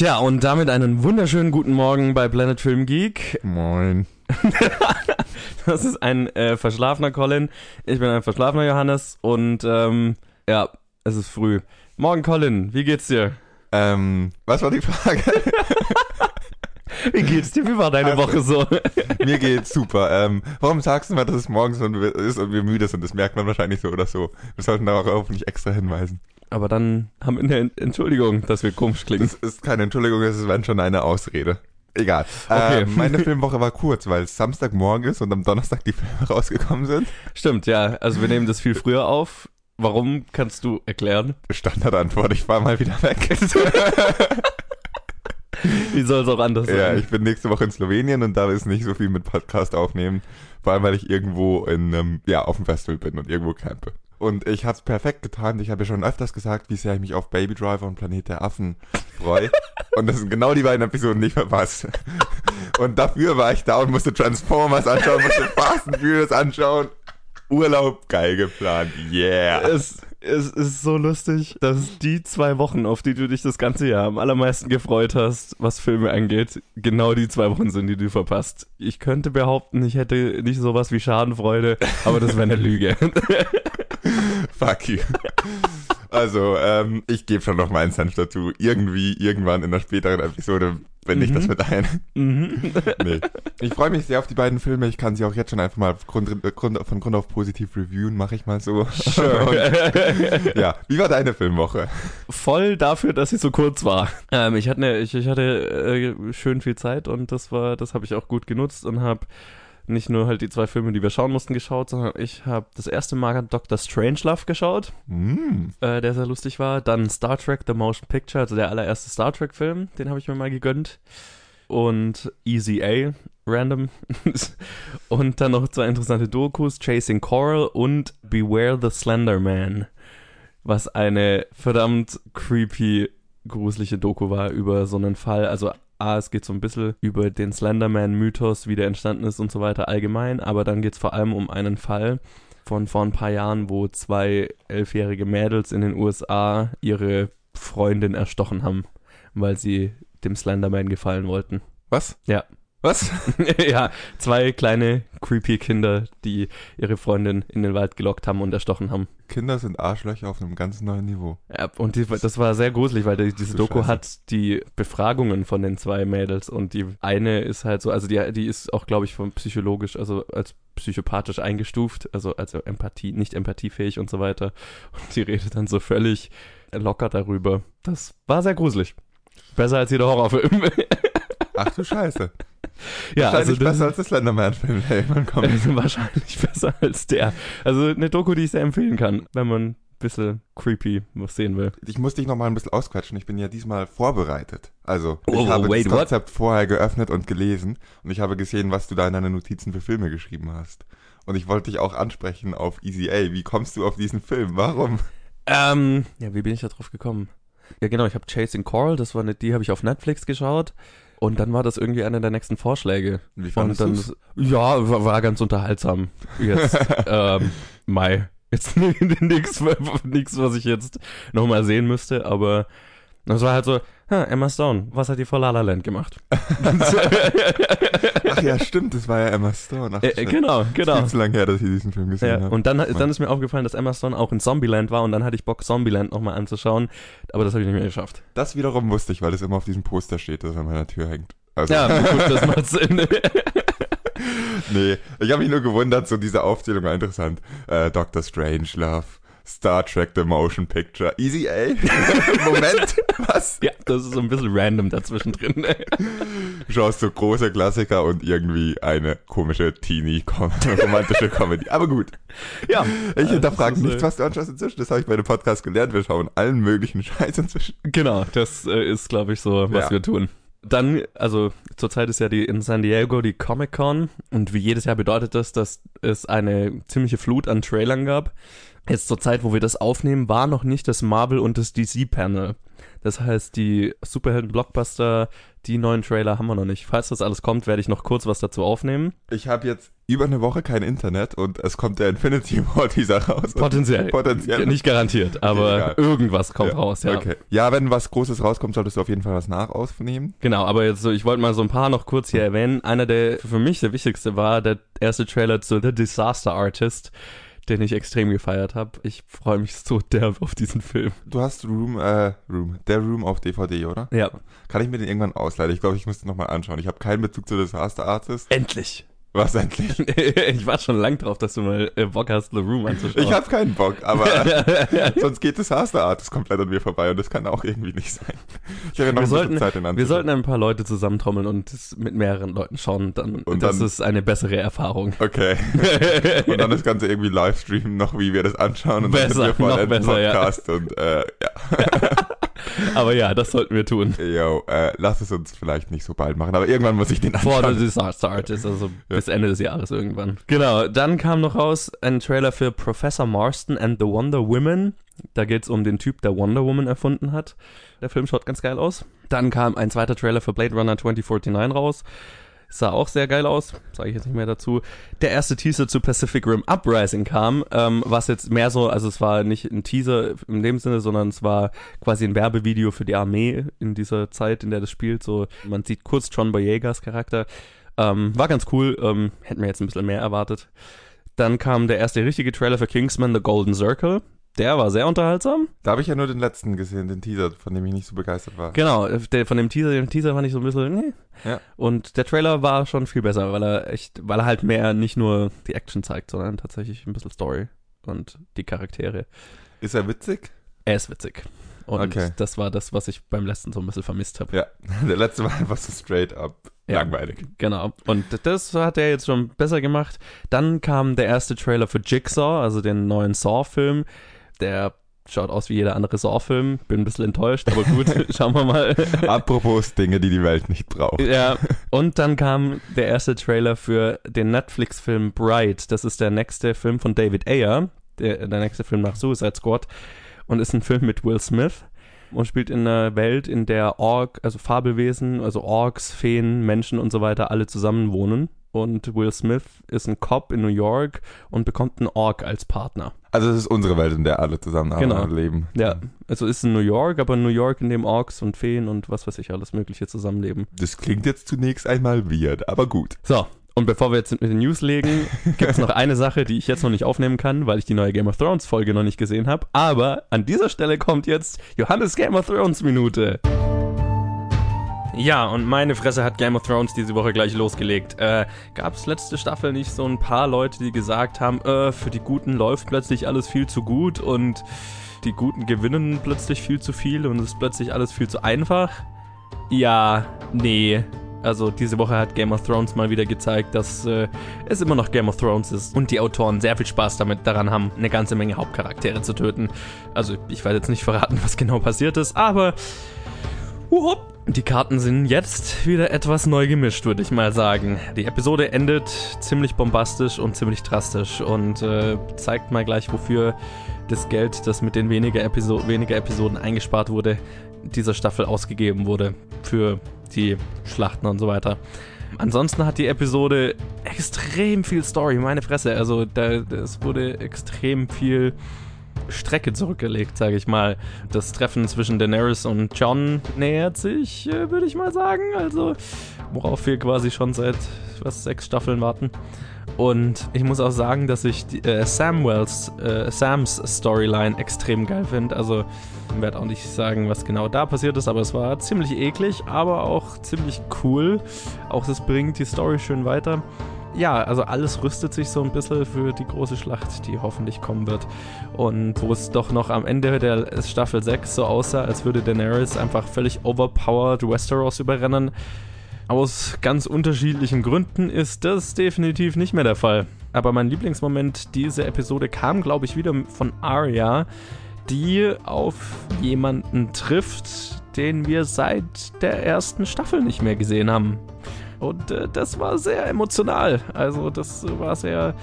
Tja, und damit einen wunderschönen guten Morgen bei Planet Film Geek. Moin. Das ist ein äh, verschlafener Colin. Ich bin ein verschlafener Johannes und ähm, ja, es ist früh. Morgen Colin, wie geht's dir? Ähm, was war die Frage? Wie geht's dir? Wie war deine Also- Woche so? Mir geht's super. Ähm, warum sagst du mal, dass es morgens und wir- ist und wir müde sind? Das merkt man wahrscheinlich so oder so. Wir sollten darauf nicht extra hinweisen. Aber dann haben wir eine Entschuldigung, dass wir komisch klingen. Das ist keine Entschuldigung, es ist wenn schon eine Ausrede. Egal. Okay. Ähm, meine Filmwoche war kurz, weil es Samstagmorgen ist und am Donnerstag die Filme rausgekommen sind. Stimmt, ja. Also wir nehmen das viel früher auf. Warum kannst du erklären? Standardantwort, ich fahr mal wieder weg. Wie soll es auch anders sein? ja, ich bin nächste Woche in Slowenien und da ist nicht so viel mit Podcast aufnehmen. Vor allem, weil ich irgendwo in, ähm, ja, auf dem Festival bin und irgendwo campe. Und ich hab's perfekt getan. Ich habe ja schon öfters gesagt, wie sehr ich mich auf Baby Driver und Planet der Affen freue. und das sind genau die beiden Episoden, die ich verpasst. Und dafür war ich da und musste Transformers anschauen, musste Fast and Furious anschauen. Urlaub geil geplant. Yeah. Es, es ist so lustig, dass die zwei Wochen, auf die du dich das ganze Jahr am allermeisten gefreut hast, was Filme angeht, genau die zwei Wochen sind, die du verpasst. Ich könnte behaupten, ich hätte nicht sowas wie Schadenfreude, aber das wäre eine Lüge. Fuck you. Also, ähm, ich gebe schon noch meinen Senf dazu. Irgendwie, irgendwann in einer späteren Episode, wenn ich Mhm. das mit ein. Mhm. Nee. Ich freue mich sehr auf die beiden Filme. Ich kann sie auch jetzt schon einfach mal Grund, Grund, von Grund auf positiv reviewen, mache ich mal so. Und, ja, wie war deine Filmwoche? Voll dafür, dass sie so kurz war. Ähm, ich hatte, ne, ich, ich hatte äh, schön viel Zeit und das war, das habe ich auch gut genutzt und habe nicht nur halt die zwei Filme, die wir schauen mussten, geschaut, sondern ich habe das erste Mal Dr. Strangelove geschaut. Mm, äh, der sehr lustig war. Dann Star Trek The Motion Picture, also der allererste Star Trek Film, den habe ich mir mal gegönnt. Und Easy A, random. und dann noch zwei interessante Dokus, Chasing Coral und Beware the Slender Man, was eine verdammt creepy, gruselige Doku war über so einen Fall. Also A, es geht so ein bisschen über den Slenderman-Mythos, wie der entstanden ist und so weiter allgemein, aber dann geht es vor allem um einen Fall, von vor ein paar Jahren, wo zwei elfjährige Mädels in den USA ihre Freundin erstochen haben, weil sie dem Slenderman gefallen wollten. was? Ja. Was? ja, zwei kleine creepy Kinder, die ihre Freundin in den Wald gelockt haben und erstochen haben. Kinder sind Arschlöcher auf einem ganz neuen Niveau. Ja, und die, das war sehr gruselig, weil die, diese Doku Scheiße. hat die Befragungen von den zwei Mädels und die eine ist halt so, also die, die ist auch, glaube ich, von psychologisch, also als psychopathisch eingestuft, also also Empathie, nicht empathiefähig und so weiter. Und die redet dann so völlig locker darüber. Das war sehr gruselig. Besser als jeder Horrorfilm. Ach du Scheiße. ja, also Wahrscheinlich das besser als das Slenderman-Film, der irgendwann kommt. ist wahrscheinlich besser als der. Also eine Doku, die ich sehr empfehlen kann, wenn man ein bisschen creepy was sehen will. Ich muss dich noch mal ein bisschen ausquatschen. Ich bin ja diesmal vorbereitet. Also, ich Oh, habe wait, das what? Konzept vorher geöffnet und gelesen und ich habe gesehen, was du da in deine Notizen für Filme geschrieben hast. Und ich wollte dich auch ansprechen auf Easy A. Wie kommst du auf diesen Film? Warum? Ähm, ja, wie bin ich da drauf gekommen? Ja, genau, ich habe Chasing Coral, das war eine, die habe ich auf Netflix geschaut. Und dann war das irgendwie einer der nächsten Vorschläge. Wie Und fandest dann, du's? ja, war, war ganz unterhaltsam. Jetzt, ähm, Mai. Jetzt nichts, nix, was ich jetzt nochmal sehen müsste, aber das war halt so, ha, Emma Stone, was hat die vor La La Land gemacht? Ach ja, stimmt, das war ja Emma Stone. Ach, äh, äh, genau, genau. Viel zu lange her, dass ich diesen Film gesehen Ja, habe. und dann, dann ist mir aufgefallen, dass Emma Stone auch in Zombieland war und dann hatte ich Bock, Zombieland nochmal anzuschauen, aber das habe ich nicht mehr geschafft. Das wiederum wusste ich, weil das immer auf diesem Poster steht, das an meiner Tür hängt. Also, Ja, gut, das macht Sinn. nee, ich habe mich nur gewundert, so diese Aufzählung war interessant. Äh, Doctor Strangelove, Star Trek The Motion Picture, Easy A. Moment, was? ja, das ist so ein bisschen random dazwischen drin. Du schaust so große Klassiker und irgendwie eine komische Teenie-romantische Comedy. Aber gut, ja, ich Also, hinterfrage nichts, äh, was du anschaust inzwischen. Das habe ich bei dem Podcast gelernt. Wir schauen allen möglichen Scheiß inzwischen. Genau, das äh, ist, glaube ich, so, was Ja. wir tun. Dann, also zurzeit ist ja die in San Diego die Comic Con und wie jedes Jahr bedeutet das, dass es eine ziemliche Flut an Trailern gab. Jetzt zur Zeit, wo wir das aufnehmen, war noch nicht das Marvel und das DC Panel. Das heißt, die Superhelden-Blockbuster, die neuen Trailer haben wir noch nicht. Falls das alles kommt, werde ich noch kurz was dazu aufnehmen. Ich habe jetzt über eine Woche kein Internet und es kommt der Infinity War dieser raus. Potenziell. Potenziell. Nicht garantiert, aber egal. irgendwas kommt Ja, raus, ja. Okay. Ja, wenn was Großes rauskommt, solltest du auf jeden Fall was nachaufnehmen. Genau, aber jetzt so, ich wollte mal so ein paar noch kurz hier erwähnen. Einer der für mich der wichtigste war der erste Trailer zu The Disaster Artist, den ich extrem gefeiert habe. Ich freue mich so derb auf diesen Film. Du hast Room, äh, Room, der Room auf DVD, oder? Ja, Kann ich mir den irgendwann ausleihen? Ich glaube, ich muss den nochmal anschauen. Ich habe keinen Bezug zu Disaster Artist. endlich. Was endlich? ich war schon lang drauf, dass du mal äh, Bock hast, The Room anzuschauen. Ich habe keinen Bock, aber sonst geht Disaster Artist komplett an mir vorbei und das kann auch irgendwie nicht sein. Ich habe ja noch wir ein sollten, Zeit in wir sollten ein paar Leute zusammentrommeln und es mit mehreren Leuten schauen. Dann, Und das dann- ist eine bessere Erfahrung. Okay. Und dann das Ganze irgendwie live streamen, noch wie wir das anschauen und Besser, dann sind wir voll besser, ja. Podcast und äh, ja. Aber ja, das sollten wir tun. Yo, äh, lass es uns vielleicht nicht so bald machen, aber irgendwann muss ich den Vor anschauen. The Disaster Artist, also bis Ende des Jahres irgendwann. Genau, dann kam noch raus ein Trailer für Professor Marston and the Wonder Woman. Da geht es um den Typ, der Wonder Woman erfunden hat. Der Film schaut ganz geil aus. Dann kam ein zweiter Trailer für Blade Runner 2049 raus. Sah auch sehr geil aus, sage ich jetzt nicht mehr dazu. Der erste Teaser zu Pacific Rim Uprising kam, ähm, was jetzt mehr so, also es war nicht ein Teaser in dem Sinne, sondern es war quasi ein Werbevideo für die Armee in dieser Zeit, in der das spielt. So, man sieht kurz John Boyegas Charakter. Ähm, war ganz cool, ähm, hätten wir jetzt ein bisschen mehr erwartet. Dann kam der erste richtige Trailer für Kingsman The Golden Circle. Der war sehr unterhaltsam. Da habe ich ja nur den letzten gesehen, den Teaser, von dem ich nicht so begeistert war. Genau, der, von dem Teaser, den Teaser fand ich so ein bisschen, nee. Ja. Und der Trailer war schon viel besser, weil er echt, weil er halt mehr nicht nur die Action zeigt, sondern tatsächlich ein bisschen Story und die Charaktere. Ist er witzig? Er ist witzig. Und Okay. das war das, was ich beim letzten so ein bisschen vermisst habe. Ja. Der letzte war einfach so straight up Ja. langweilig. Genau. Und das hat er jetzt schon besser gemacht. Dann kam der erste Trailer für Jigsaw, also den neuen Saw-Film. Der schaut aus wie jeder andere Saw-Film. Bin ein bisschen enttäuscht, aber gut, schauen wir mal. Apropos Dinge, die die Welt nicht braucht. ja, und dann kam der erste Trailer für den Netflix-Film Bright. Das ist der nächste Film von David Ayer, der, der nächste Film nach Suicide Squad. Und ist ein Film mit Will Smith und spielt in einer Welt, in der Ork, also Fabelwesen, also Orks, Feen, Menschen und so weiter alle zusammen wohnen. Und Will Smith ist ein Cop in New York und bekommt einen Ork als Partner. Also es ist unsere Welt, in der alle zusammen Genau. leben. Ja, also ist in New York, aber New York, in dem Orks und Feen und was weiß ich alles Mögliche zusammenleben. Das klingt jetzt zunächst einmal weird, aber gut. So, und bevor wir jetzt mit den News legen, gibt es noch eine Sache, die ich jetzt noch nicht aufnehmen kann, weil ich die neue Game of Thrones Folge noch nicht gesehen habe. Aber an dieser Stelle kommt jetzt Johannes Game of Thrones Minute. Ja, und meine Fresse hat Game of Thrones diese Woche gleich losgelegt. Äh, Gab es letzte Staffel nicht so ein paar Leute, die gesagt haben, äh, für die Guten läuft plötzlich alles viel zu gut und die Guten gewinnen plötzlich viel zu viel und es ist plötzlich alles viel zu einfach? Ja, nee. Also diese Woche hat Game of Thrones mal wieder gezeigt, dass äh, es immer noch Game of Thrones ist und die Autoren sehr viel Spaß damit daran haben, eine ganze Menge Hauptcharaktere zu töten. Also ich werde jetzt nicht verraten, was genau passiert ist, aber Huhup. Die Karten sind jetzt wieder etwas neu gemischt, würde ich mal sagen. Die Episode endet ziemlich bombastisch und ziemlich drastisch und äh, zeigt mal gleich, wofür das Geld, das mit den weniger, Episo weniger Episoden eingespart wurde, dieser Staffel ausgegeben wurde für die Schlachten und so weiter. Ansonsten hat die Episode extrem viel Story, meine Fresse. Also da, es wurde extrem viel Strecke zurückgelegt, sage ich mal. Das Treffen zwischen Daenerys und John nähert sich, äh, würde ich mal sagen. Also, worauf wir quasi schon seit was sechs Staffeln warten. Und ich muss auch sagen, dass ich die, äh, Samwells, äh, Sams Storyline extrem geil finde. Also, ich werde auch nicht sagen, was genau da passiert ist, aber es war ziemlich eklig, aber auch ziemlich cool. Auch das bringt die Story schön weiter ja, also alles rüstet sich so ein bisschen für die große Schlacht, die hoffentlich kommen wird. Und wo es doch noch am Ende der Staffel 6 so aussah, als würde Daenerys einfach völlig overpowered Westeros überrennen. Aus ganz unterschiedlichen Gründen ist das definitiv nicht mehr der Fall. Aber mein Lieblingsmoment dieser Episode kam, glaube ich, wieder von Arya, die auf jemanden trifft, den wir seit der ersten Staffel nicht mehr gesehen haben. Und äh, das war sehr emotional. Also das war sehr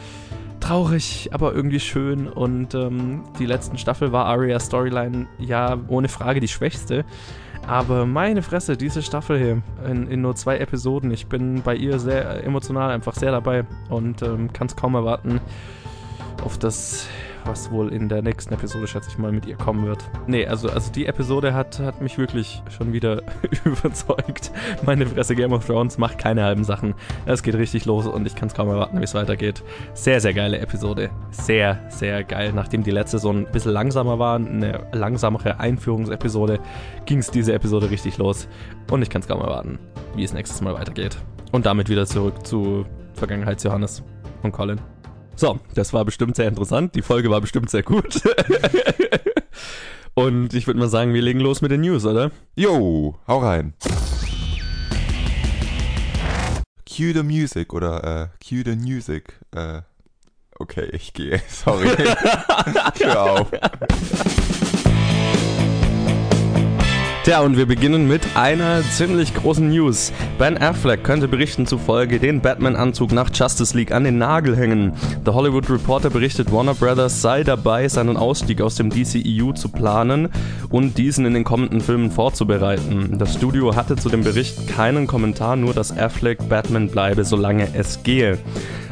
traurig, aber irgendwie schön. Und ähm, die letzten Staffel war Arias Storyline ja ohne Frage die schwächste. Aber meine Fresse, diese Staffel hier in, in, nur zwei Episoden, ich bin bei ihr sehr emotional einfach sehr dabei und ähm, kann es kaum erwarten auf das was wohl in der nächsten Episode, schätze ich mal, mit ihr kommen wird. Nee, also, also die Episode hat, hat mich wirklich schon wieder überzeugt. Meine Fresse Game of Thrones macht keine halben Sachen. Es geht richtig los und ich kann es kaum erwarten, wie es weitergeht. Sehr, sehr geile Episode. Sehr, sehr geil. Nachdem die letzte so ein bisschen langsamer war, eine langsamere Einführungsepisode, ging es diese Episode richtig los. Und ich kann es kaum erwarten, wie es nächstes Mal weitergeht. Und damit wieder zurück zu Vergangenheits-Johannes und Colin. So, das war bestimmt sehr interessant. Die Folge war bestimmt sehr gut. Und ich würde mal sagen, wir legen los mit den News, oder? Jo, hau rein. Cue the music oder äh, cue the music. Äh, okay, ich gehe. Sorry. Hör auf. Tja, und wir beginnen mit einer ziemlich großen News. Ben Affleck könnte Berichten zufolge den Batman-Anzug nach Justice League an den Nagel hängen. The Hollywood Reporter berichtet, Warner Brothers sei dabei, seinen Ausstieg aus dem DCEU zu planen und diesen in den kommenden Filmen vorzubereiten. Das Studio hatte zu dem Bericht keinen Kommentar, nur dass Affleck Batman bleibe, solange es gehe.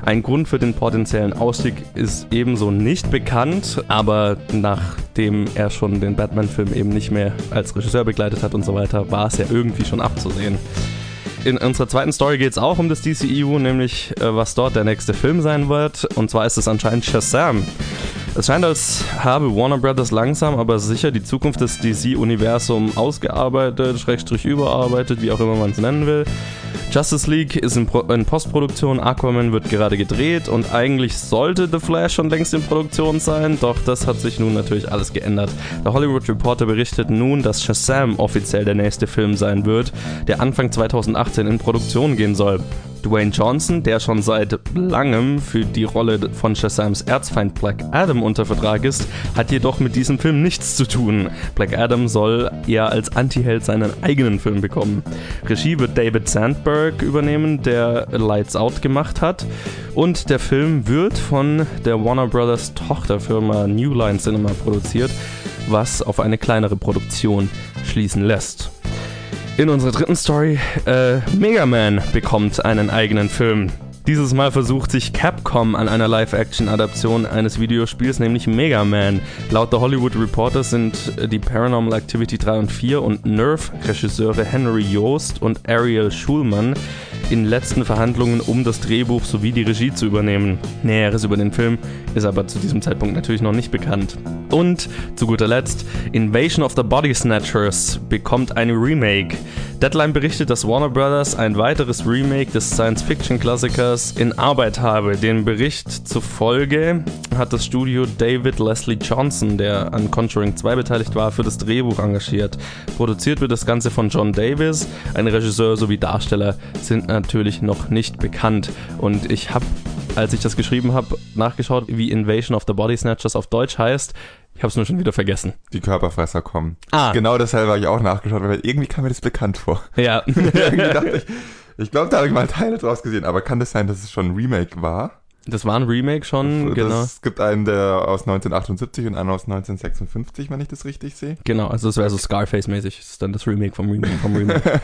Ein Grund für den potenziellen Ausstieg ist ebenso nicht bekannt, aber nachdem er schon den Batman-Film eben nicht mehr als Regisseur begleitet hat und so weiter, war es ja irgendwie schon abzusehen. In unserer zweiten Story geht es auch um das DCEU, nämlich äh, was dort der nächste Film sein wird. Und zwar ist es anscheinend Shazam. Es scheint, als habe Warner Brothers langsam, aber sicher die Zukunft des DC-Universums ausgearbeitet, schrägstrich überarbeitet, wie auch immer man es nennen will. Justice League ist in, Pro in, Postproduktion, Aquaman wird gerade gedreht und eigentlich sollte The Flash schon längst in Produktion sein, doch das hat sich nun natürlich alles geändert. Der Hollywood Reporter berichtet nun, dass Shazam offiziell der nächste Film sein wird, der Anfang 2018 in Produktion gehen soll. Dwayne Johnson, der schon seit langem für die Rolle von Shazams Erzfeind Black Adam unter Vertrag ist, hat jedoch mit diesem Film nichts zu tun. Black Adam soll eher als Antiheld seinen eigenen Film bekommen. Regie wird David Sandberg übernehmen, der Lights Out gemacht hat. Und der Film wird von der Warner Brothers Tochterfirma New Line Cinema produziert, was auf eine kleinere Produktion schließen lässt. In unserer dritten Story, äh, Mega Man bekommt einen eigenen Film. Dieses Mal versucht sich Capcom an einer Live-Action-Adaption eines Videospiels, nämlich Mega Man. Laut The Hollywood Reporter sind die Paranormal Activity 3 und 4 und Nerve-Regisseure Henry Joost und Ariel Schulman in letzten Verhandlungen, um das Drehbuch sowie die Regie zu übernehmen. Näheres über den Film ist aber zu diesem Zeitpunkt natürlich noch nicht bekannt. Und zu guter Letzt, Invasion of the Body Snatchers bekommt eine Remake. Deadline berichtet, dass Warner Brothers ein weiteres Remake des Science-Fiction-Klassikers in Arbeit habe. Den Bericht zufolge hat das Studio David Leslie Johnson, der an Conjuring 2 beteiligt war, für das Drehbuch engagiert. Produziert wird das Ganze von John Davis. Ein Regisseur sowie Darsteller sind natürlich noch nicht bekannt. Und ich habe als ich das geschrieben habe, nachgeschaut, wie Invasion of the Body Snatchers auf Deutsch heißt. Ich habe es nur schon wieder vergessen. Die Körperfresser kommen. Ah. Genau deshalb habe ich auch nachgeschaut, weil irgendwie kam mir das bekannt vor. Ja. irgendwie dachte ich, ich glaube, da habe ich mal Teile draus gesehen, aber kann das sein, dass es schon ein Remake war? Das war ein Remake schon, das, genau. Es gibt einen, der aus 1978 und einen aus 1956, wenn ich das richtig sehe. Genau, also das wäre so Scarface-mäßig. Das ist dann das Remake vom Remake vom Remake.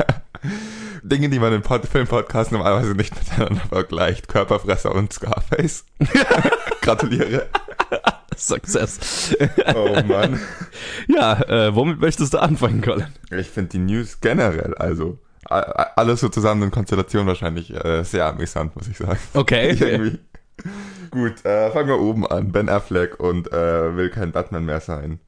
Dinge, die man in Pod Filmpodcasts normalerweise nicht miteinander vergleicht. Körperfresser und Scarface. Gratuliere. Success. Oh Mann. Ja, äh, womit möchtest du anfangen, Colin? Ich finde die News generell, also alles so zusammen in Konstellation wahrscheinlich äh, sehr amüsant, muss ich sagen. Okay. Irgendwie. Gut, äh, fangen wir oben an. Ben Affleck und äh, will kein Batman mehr sein.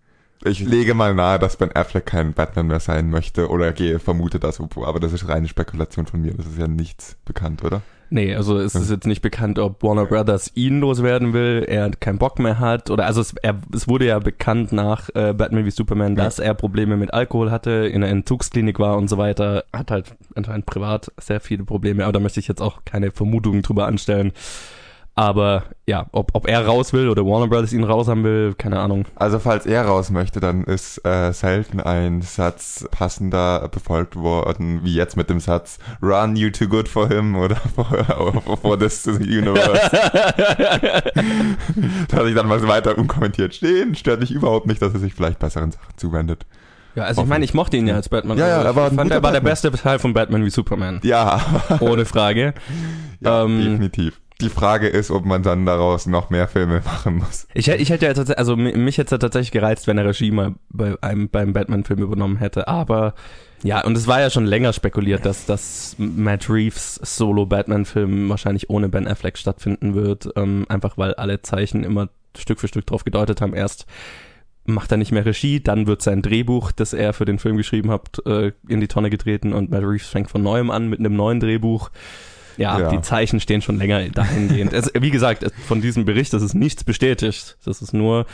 Ich lege mal nahe, dass Ben Affleck kein Batman mehr sein möchte oder gehe, vermute das, aber das ist reine Spekulation von mir. Das ist ja nichts bekannt, oder? Nee, also es ist jetzt nicht bekannt, ob Warner Brothers ihn loswerden will, er keinen Bock mehr hat oder also es, er, es wurde ja bekannt nach äh, Batman wie Superman, dass er Probleme mit Alkohol hatte, in der Entzugsklinik war und so weiter, hat halt anscheinend privat sehr viele Probleme, aber da möchte ich jetzt auch keine Vermutungen drüber anstellen. Aber ja, ob, ob er raus will oder Warner Brothers ihn raus haben will, keine Ahnung. Also falls er raus möchte, dann ist äh, selten ein Satz passender befolgt worden, wie jetzt mit dem Satz Run you too good for him oder for, for this universe. da hatte ich dann mal weiter unkommentiert stehen. Stört mich überhaupt nicht, dass er sich vielleicht besseren Sachen zuwendet. Ja, also ich meine, ich mochte ihn ja als Batman. Ja, ja, er war ich fand, er war der beste Teil von Batman wie Superman. Ja, Ohne Frage. ja Ähm, definitiv. Die Frage ist, ob man dann daraus noch mehr Filme machen muss. Ich, ich hätte ja tatsächlich, also mi- mich hätte es ja tatsächlich gereizt, wenn er Regie mal bei einem, beim Batman-Film übernommen hätte. Aber ja, und es war ja schon länger spekuliert, dass, dass Matt Reeves Solo-Batman-Film wahrscheinlich ohne Ben Affleck stattfinden wird. Ähm, einfach weil alle Zeichen immer Stück für Stück drauf gedeutet haben. Erst macht er nicht mehr Regie, dann wird sein Drehbuch, das er für den Film geschrieben hat, äh, in die Tonne getreten und Matt Reeves fängt von neuem an mit einem neuen Drehbuch. Ja, Ja. die Zeichen stehen schon länger dahingehend. es, wie gesagt, es- von diesem Bericht, das ist nichts bestätigt. Das ist nur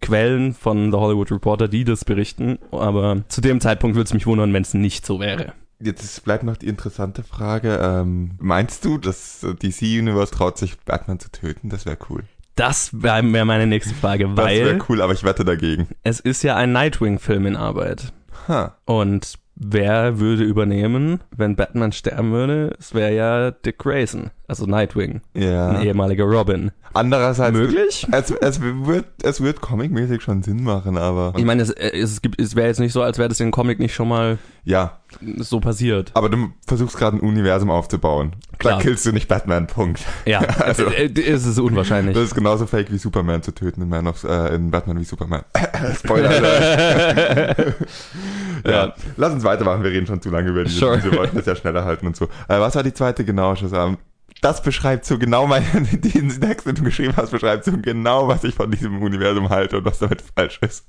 Quellen von The Hollywood Reporter, die das berichten. Aber zu dem Zeitpunkt würde es mich wundern, wenn es nicht so wäre. Jetzt bleibt noch die interessante Frage. Ähm, meinst du, dass DC Universe traut sich, Batman zu töten? Das wäre cool. Das wäre wär meine nächste Frage, Das weil wäre cool, aber ich wette dagegen. es ist ja ein Nightwing-Film in Arbeit. Ha. Und wer würde übernehmen, wenn Batman sterben würde? Es wäre ja Dick Grayson, also Nightwing, Ja. ein ehemaliger Robin. Andererseits. Möglich? Es, es wird, es wird comicmäßig schon Sinn machen, aber. Ich meine, es, es, gibt- es wäre jetzt nicht so, als wäre das in Comic nicht schon mal ja. so passiert. Aber du versuchst gerade ein Universum aufzubauen. Klar. Da killst du nicht Batman, Punkt. Ja, Also- äh, äh, es ist unwahrscheinlich. Das ist genauso fake wie Superman zu töten in Man of, äh, in Batman wie Superman. Spoiler Alert. ja. Lass uns weitermachen, wir reden schon zu lange über diese, Sure. diese wollten das ja schneller halten und so. Äh, was war die zweite genau, Shazam? Das beschreibt so genau meine, den Text, den du geschrieben hast, beschreibt so genau, was ich von diesem Universum halte und was damit falsch ist.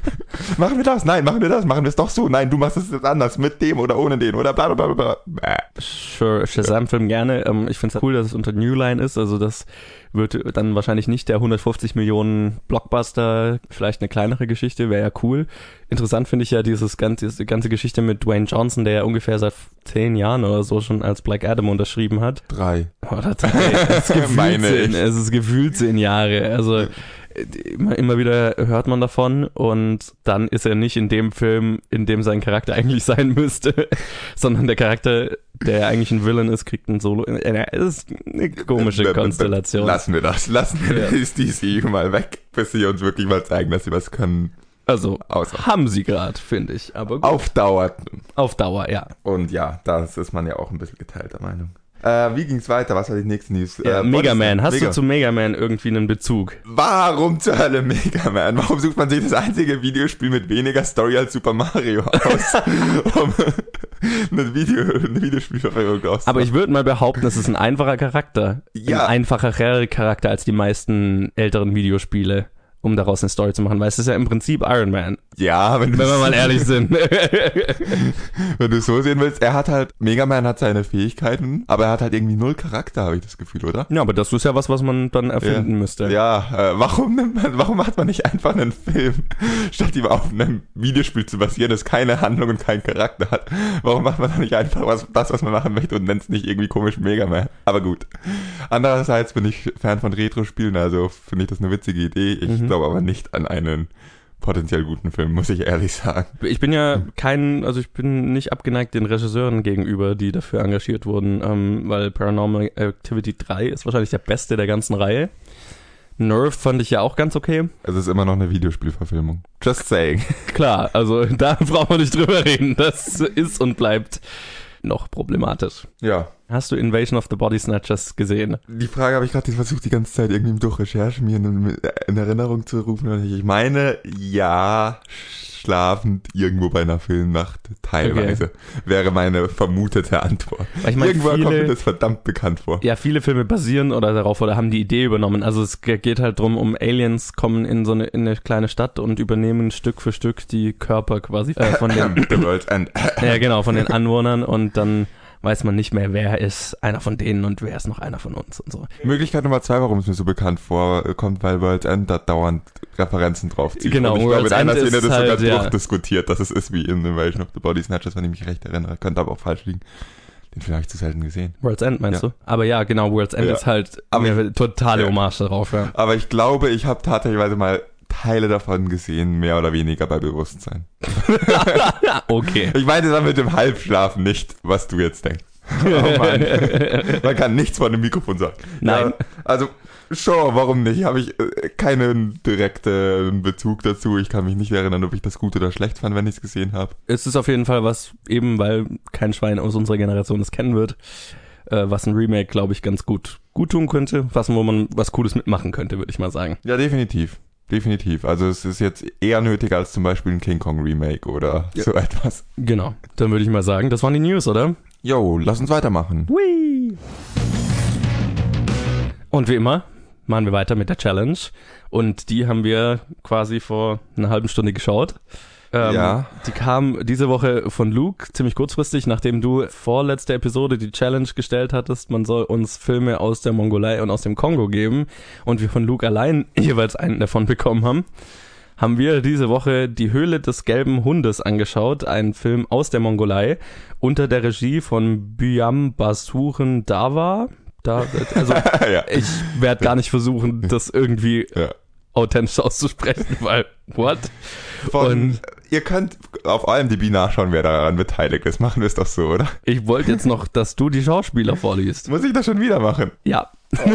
machen wir das? Nein, machen wir das? Machen wir es doch so? Nein, du machst es jetzt anders, mit dem oder ohne den oder bla bla bla bla. Sure, Shazam-Film gerne. Ähm, ich finde es cool, dass es unter New Line ist. Also das wird dann wahrscheinlich nicht der 150 Millionen Blockbuster, vielleicht eine kleinere Geschichte, wäre ja cool. Interessant finde ich ja dieses ganze, diese ganze Geschichte mit Dwayne Johnson, der ja ungefähr seit zehn Jahren oder so schon als Black Adam unterschrieben hat. Drei. Oder drei. Es ist gefühlt zehn, es ist gefühlt zehn Jahre. Also immer, immer wieder hört man davon und dann ist er nicht in dem Film, in dem sein Charakter eigentlich sein müsste, sondern der Charakter, der eigentlich ein Villain ist, kriegt ein Solo. Äh, Es ist eine komische Konstellation. Lassen wir das. Lassen wir Ja. das DC mal weg, bis sie uns wirklich mal zeigen, dass sie was können. Also Außer. haben sie gerade, finde ich. Aber gut. Auf Dauer. Auf Dauer, ja. Und ja, das ist man ja auch ein bisschen geteilter Meinung. Äh, wie ging's weiter? Was war die nächste News? ja äh, Mega Man, hast Mega. du zu Mega Man irgendwie einen Bezug? Warum zur Hölle Mega Man? Warum sucht man sich das einzige Videospiel mit weniger Story als Super Mario aus, um eine, Video, eine Videospielverfilmung auszumachen? Aber ich würde mal behaupten, es ist ein einfacher Charakter. Ja. Ein einfacherer Charakter als die meisten älteren Videospiele, um daraus eine Story zu machen, weil es ist ja im Prinzip Iron Man, ja, wenn, wenn wir mal ehrlich sind. wenn du es so sehen willst, er hat halt, Mega Man hat seine Fähigkeiten, aber er hat halt irgendwie null Charakter, habe ich das Gefühl, oder? ja, aber das ist ja was, was man dann erfinden müsste. Ja, äh, warum nimmt man, warum macht man nicht einfach einen Film, statt ihm auf einem Videospiel zu basieren, das keine Handlung und keinen Charakter hat? Warum macht man dann nicht einfach was, das, was man machen möchte und nennt es nicht irgendwie komisch Mega Man? Aber gut. Andererseits bin ich Fan von Retro-Spielen, also finde ich das eine witzige Idee. Ich Mhm. glaube aber nicht an einen potenziell guten Film, muss ich ehrlich sagen. Ich bin ja kein, also ich bin nicht abgeneigt den Regisseuren gegenüber, die dafür engagiert wurden, ähm, weil Paranormal Activity 3 ist wahrscheinlich der beste der ganzen Reihe. Nerve fand ich ja auch ganz okay. Es ist immer noch eine Videospielverfilmung. Just saying. Klar, also da braucht man nicht drüber reden. Das ist und bleibt noch problematisch. Ja. Hast du Invasion of the Body Snatchers gesehen? Die Frage habe ich gerade versucht, die ganze Zeit irgendwie durch Recherche mir in, in Erinnerung zu rufen. Und Ich meine, ja, schlafend irgendwo bei einer Filmnacht, teilweise, wäre meine vermutete Antwort. Ich meine, Irgendwo kommt mir das verdammt bekannt vor. ja, viele Filme basieren oder darauf oder haben die Idee übernommen. Also es ge- geht halt drum, um Aliens kommen in so eine, in eine kleine Stadt und übernehmen Stück für Stück die Körper quasi äh, von den, The World's End. ja genau, von den Anwohnern und dann weiß man nicht mehr, wer ist einer von denen und wer ist noch einer von uns und so. Möglichkeit Nummer zwei, warum es mir so bekannt vorkommt, weil World's End da dauernd Referenzen drauf zieht. Genau, Und ich glaube, in einer Szene ist das sogar halt, ja. durchdiskutiert, dass es ist wie in Invasion of the Body Snatchers, wenn ich mich recht erinnere. Könnte aber auch falsch liegen. Den Film habe ich zu selten gesehen. World's End meinst Ja. du? Aber ja, genau, World's End Ja. ist halt Aber eine totale ja. Hommage darauf, ja. Aber ich glaube, ich habe tatsächlich mal Teile davon gesehen, mehr oder weniger bei Bewusstsein. okay. Ich meine dann mit dem Halbschlafen nicht, was du jetzt denkst. Oh Mann. Man kann nichts von dem Mikrofon sagen. Nein. Ja, also, sure, warum nicht? Habe ich äh, keinen direkten Bezug dazu. Ich kann mich nicht erinnern, ob ich das gut oder schlecht fand, wenn ich es gesehen habe. Es ist auf jeden Fall was, eben weil kein Schwein aus unserer Generation es kennen wird, äh, was ein Remake, glaube ich, ganz gut gut tun könnte, was wo man was Cooles mitmachen könnte, würde ich mal sagen. Ja, definitiv. Definitiv. Also es ist jetzt eher nötig als zum Beispiel ein King Kong Remake oder Ja. so etwas. Genau. Dann würde ich mal sagen, das waren die News, oder? Jo, lass uns weitermachen. Whee! Und wie immer machen wir weiter mit der Challenge. Und die haben wir quasi vor einer halben Stunde geschaut. Ähm, Ja. Die kam diese Woche von Luke, ziemlich kurzfristig, nachdem du vorletzte Episode die Challenge gestellt hattest, man soll uns Filme aus der Mongolei und aus dem Kongo geben und wir von Luke allein jeweils einen davon bekommen haben, haben wir diese Woche die Höhle des gelben Hundes angeschaut, einen Film aus der Mongolei unter der Regie von Byam Basuren Dawa. Da, also ja. ich werde gar nicht versuchen, das irgendwie ja. authentisch auszusprechen, weil what? Von, ihr könnt auf IMDb nachschauen, wer daran beteiligt ist. Machen wir es doch so, oder? Ich wollte jetzt noch, dass du die Schauspieler vorliest. Muss ich das schon wieder machen? Ja. Oh.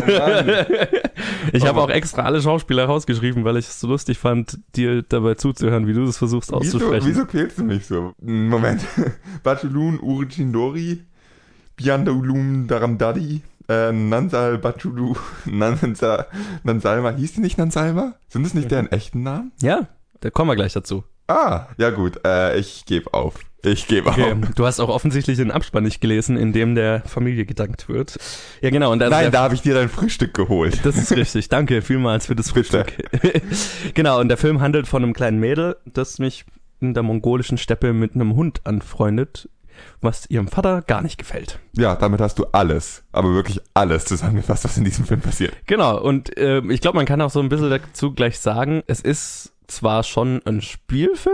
Ich habe Aber- auch extra alle Schauspieler rausgeschrieben, weil ich es so lustig fand, dir dabei zuzuhören, wie du das versuchst wieso, auszusprechen. wieso quälst du mich so? Moment. Bachulun Urchindori, Biandaulum Daramdadi, äh, Nansal Bachulu, Nansa, Nansalma. Hieß die nicht Nansalma? Sind das nicht deren echten Namen? Ja, da kommen wir gleich dazu. Ah, ja gut. Äh, ich gebe auf. Ich gebe Okay. auf. Du hast auch offensichtlich den Abspann nicht gelesen, in dem der Familie gedankt wird. Ja, genau. Und Nein, da habe ich dir dein Frühstück geholt. das ist richtig. Danke vielmals für das. Frühstück. genau, und der Film handelt von einem kleinen Mädel, das mich in der mongolischen Steppe mit einem Hund anfreundet, was ihrem Vater gar nicht gefällt. Ja, damit hast du alles, aber wirklich alles zusammengefasst, was in diesem Film passiert. Genau, und äh, ich glaube, man kann auch so ein bisschen dazu gleich sagen, es ist zwar schon ein Spielfilm,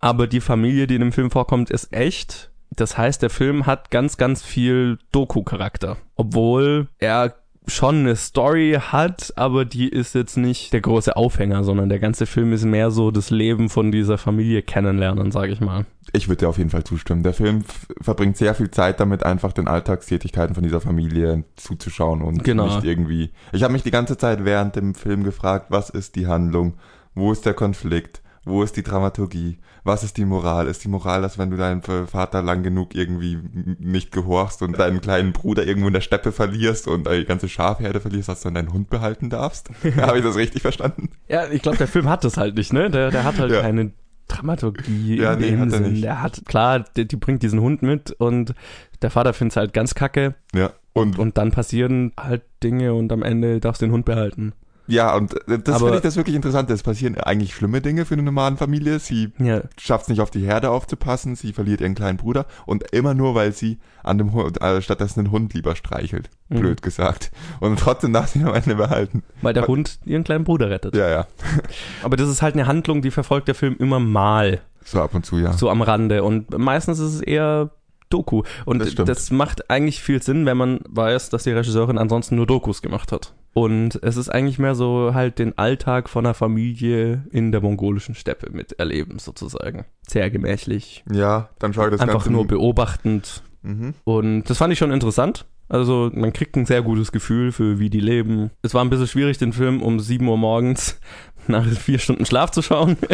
aber die Familie, die in dem Film vorkommt, ist echt. Das heißt, der Film hat ganz, ganz viel Doku-Charakter. Obwohl er schon eine Story hat, aber die ist jetzt nicht der große Aufhänger, sondern der ganze Film ist mehr so das Leben von dieser Familie kennenlernen, sage ich mal. Ich würde dir auf jeden Fall zustimmen. Der Film verbringt sehr viel Zeit damit, einfach den Alltagstätigkeiten von dieser Familie zuzuschauen und Genau. nicht irgendwie. Ich habe mich die ganze Zeit während dem Film gefragt, was ist die Handlung, wo ist der Konflikt, wo ist die Dramaturgie, was ist die Moral? Ist die Moral, dass wenn du deinen Vater lang genug irgendwie nicht gehorchst und deinen kleinen Bruder irgendwo in der Steppe verlierst und die ganze Schafherde verlierst, dass du dann deinen Hund behalten darfst? habe ich das richtig verstanden? Ja, ich glaube, der Film hat das halt nicht, ne? Der, der hat halt Ja. keine Dramaturgie Ja, in nee, dem er Sinn. nicht. Der hat, klar, die, die bringt diesen Hund mit und der Vater find's halt ganz kacke Ja. Und und dann passieren halt Dinge und am Ende darfst du den Hund behalten. Ja, und äh, das finde ich das wirklich interessant. Es passieren eigentlich schlimme Dinge für eine normale Familie. Sie Ja, schafft es nicht auf die Herde aufzupassen, sie verliert ihren kleinen Bruder und immer nur, weil sie an dem Hund, äh, stattdessen den Hund lieber streichelt. Mhm. Blöd gesagt. Und trotzdem darf sie ihn am Ende behalten. weil der Aber- Hund ihren kleinen Bruder rettet. Ja, ja. Aber das ist halt eine Handlung, die verfolgt der Film immer mal, So ab und zu, ja. so am Rande. Und meistens ist es eher Doku. Und Das das, macht eigentlich viel Sinn, wenn man weiß, dass die Regisseurin ansonsten nur Dokus gemacht hat. Und es ist eigentlich mehr so halt den Alltag von einer Familie in der mongolischen Steppe miterleben, sozusagen. Sehr gemächlich. Ja, dann schau ich das Einfach Ganze nur beobachtend. Mhm. Und das fand ich schon interessant. Also man kriegt ein sehr gutes Gefühl für wie die leben. Es war ein bisschen schwierig, den Film um 7 Uhr morgens nach vier Stunden Schlaf zu schauen.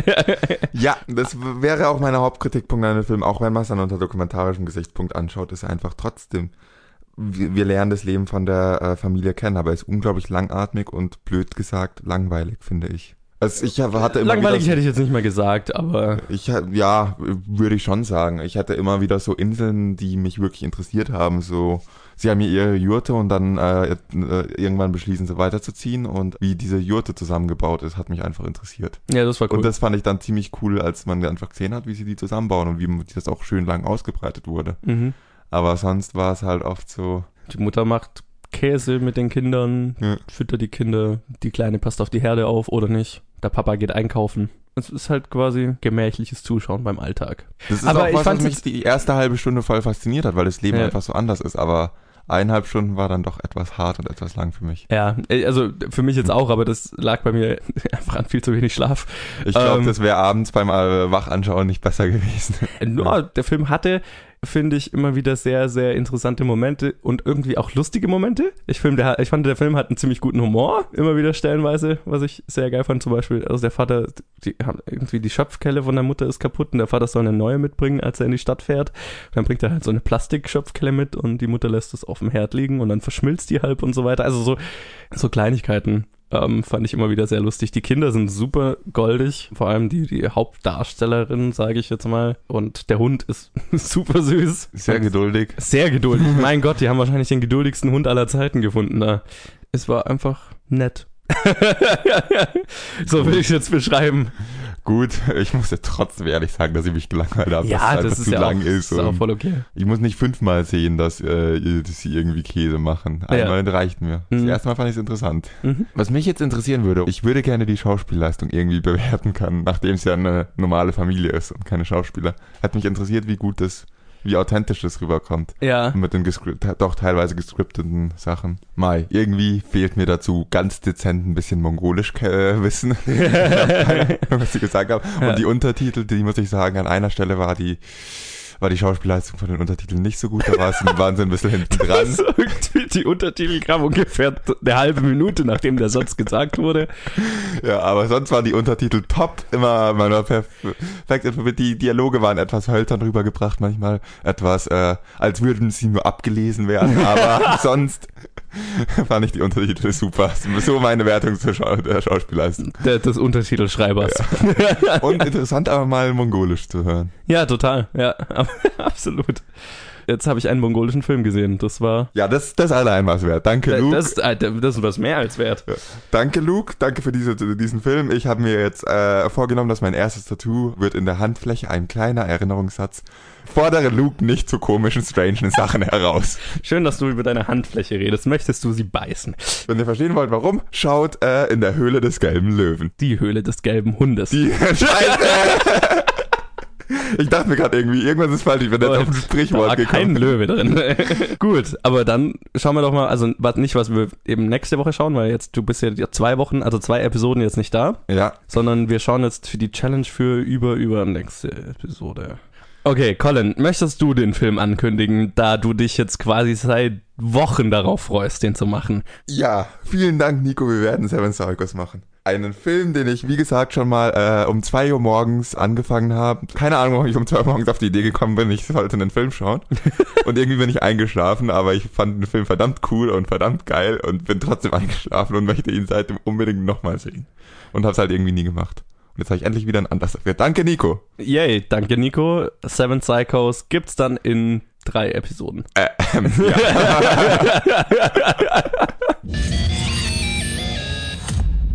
Ja, das wäre auch mein Hauptkritikpunkt an dem Film, auch wenn man es dann unter dokumentarischem Gesichtspunkt anschaut, ist einfach trotzdem, wir, lernen das Leben von der äh, Familie kennen, aber es ist unglaublich langatmig und blöd gesagt langweilig, finde ich. Also ich hatte immer Langweilig wieder, hätte ich jetzt nicht mal gesagt, aber ich ja, würde ich schon sagen. Ich hatte immer wieder so Inseln, die mich wirklich interessiert haben, so sie haben hier ihre Jurte und dann äh, äh, irgendwann beschließen sie weiterzuziehen und wie diese Jurte zusammengebaut ist, hat mich einfach interessiert. ja, das war cool. Und das fand ich dann ziemlich cool, als man einfach gesehen hat, wie sie die zusammenbauen und wie das auch schön lang ausgebreitet wurde. mhm. Aber sonst war es halt oft so, Die Mutter macht Käse mit den Kindern, Ja. füttert die Kinder, die Kleine passt auf die Herde auf oder nicht. Der Papa geht einkaufen. es ist halt quasi gemächliches Zuschauen beim Alltag. Das ist Aber auch ich was, was mich die erste halbe Stunde voll fasziniert hat, weil das Leben Ja. einfach so anders ist. Aber eineinhalb Stunden war dann doch etwas hart und etwas lang für mich. Ja, äh, also für mich jetzt auch, aber das lag bei mir einfach an viel zu wenig Schlaf. Ich glaube, Ähm, das wäre abends beim äh, Wachanschauen nicht besser gewesen. Nur, der Film hatte, finde ich, immer wieder sehr, sehr interessante Momente und irgendwie auch lustige Momente. Ich, film, der, ich fand, der Film hat einen ziemlich guten Humor, immer wieder stellenweise, was ich sehr geil fand. Zum Beispiel, also der Vater, die haben irgendwie die Schöpfkelle von der Mutter ist kaputt und der Vater soll eine neue mitbringen, als er in die Stadt fährt. Dann bringt er halt so eine Plastikschöpfkelle mit und die Mutter lässt es auf dem Herd liegen und dann verschmilzt die halb und so weiter. Also so, so Kleinigkeiten. Ähm, fand ich immer wieder sehr lustig. Die Kinder sind super goldig, vor allem die, die Hauptdarstellerin, sage ich jetzt mal. Und der Hund ist super süß. Sehr geduldig. Sehr geduldig. mein Gott, die haben wahrscheinlich den geduldigsten Hund aller Zeiten gefunden da. Es war einfach nett. so will ich es jetzt beschreiben. Gut, ich muss ja trotzdem ehrlich sagen, dass ich mich gelangweilt habe, dass es Ja, einfach das ist zu ja lang auch, ist. ist auch voll okay. ich muss nicht fünfmal sehen, dass, äh, dass sie irgendwie Käse machen. Einmal reicht mir. Das Mhm. erste Mal fand ich es interessant. Mhm. Was mich jetzt interessieren würde, ich würde gerne die Schauspielleistung irgendwie bewerten können, nachdem es ja eine normale Familie ist und keine Schauspieler. Hat mich interessiert, wie gut das, wie authentisch das rüberkommt. Ja. Mit den doch teilweise gescripteten Sachen. Mai, irgendwie fehlt mir dazu ganz dezent ein bisschen mongolisch äh, Wissen, was sie gesagt haben. Und Ja. die Untertitel, die muss ich sagen, an einer Stelle war die war die Schauspielleistung von den Untertiteln nicht so gut, da war es waren sie ein bisschen hinten dran. Die Untertitel kamen ungefähr eine halbe Minute, nachdem der Satz gesagt wurde. Ja, aber sonst waren die Untertitel top, immer man war perfekt. Die Dialoge waren etwas hölzern rübergebracht, manchmal etwas, äh, als würden sie nur abgelesen werden, aber sonst fand ich die Untertitel super. So meine Wertung zur Schau der Schauspielleistung. Der, des Untertitelschreibers. Und interessant aber mal Mongolisch zu hören. Ja, total. Ja, absolut. Jetzt habe ich einen mongolischen Film gesehen. Das war. Ja, das, das allein was wert. Danke, Luke. Das, äh, das ist was mehr als wert. Danke, Luke. Danke für diese, diesen Film. Ich habe mir jetzt äh, vorgenommen, dass mein erstes Tattoo wird in der Handfläche ein kleiner Erinnerungssatz. Fordere Luke nicht zu komischen, strangen Sachen heraus. Schön, dass du über deine Handfläche redest. Möchtest du sie beißen? Wenn ihr verstehen wollt, warum, schaut äh, in der Höhle des gelben Löwen. Die Höhle des gelben Hundes. Die Scheiße! Ich dachte mir gerade irgendwie, irgendwas ist falsch. Ich bin jetzt auf ein da Sprichwort war kein gekommen. Löwe drin. Gut, aber dann schauen wir doch mal, also was- nicht, was wir eben nächste Woche schauen, weil jetzt, du bist ja zwei Wochen, also zwei Episoden jetzt nicht da, Ja, sondern wir schauen jetzt für die Challenge für über, über nächste Episode. Okay, Colin, möchtest du den Film ankündigen, da du dich jetzt quasi seit Wochen darauf freust, den zu machen? Ja, vielen Dank, Nico. Wir werden Seven Psychos machen. Einen Film, den ich, wie gesagt, schon mal äh, um 2 Uhr morgens angefangen habe. Keine Ahnung, warum ich um 2 Uhr morgens auf die Idee gekommen bin, ich sollte einen Film schauen. und irgendwie bin ich eingeschlafen, aber ich fand den Film verdammt cool und verdammt geil und bin trotzdem eingeschlafen und möchte ihn seitdem unbedingt nochmal sehen. Und hab's halt irgendwie nie gemacht. Jetzt habe ich endlich wieder einen Anlass dafür. Danke, Nico. Yay, danke Nico. Seven Psychos gibt's dann in drei Episoden. Äh, ähm, ja.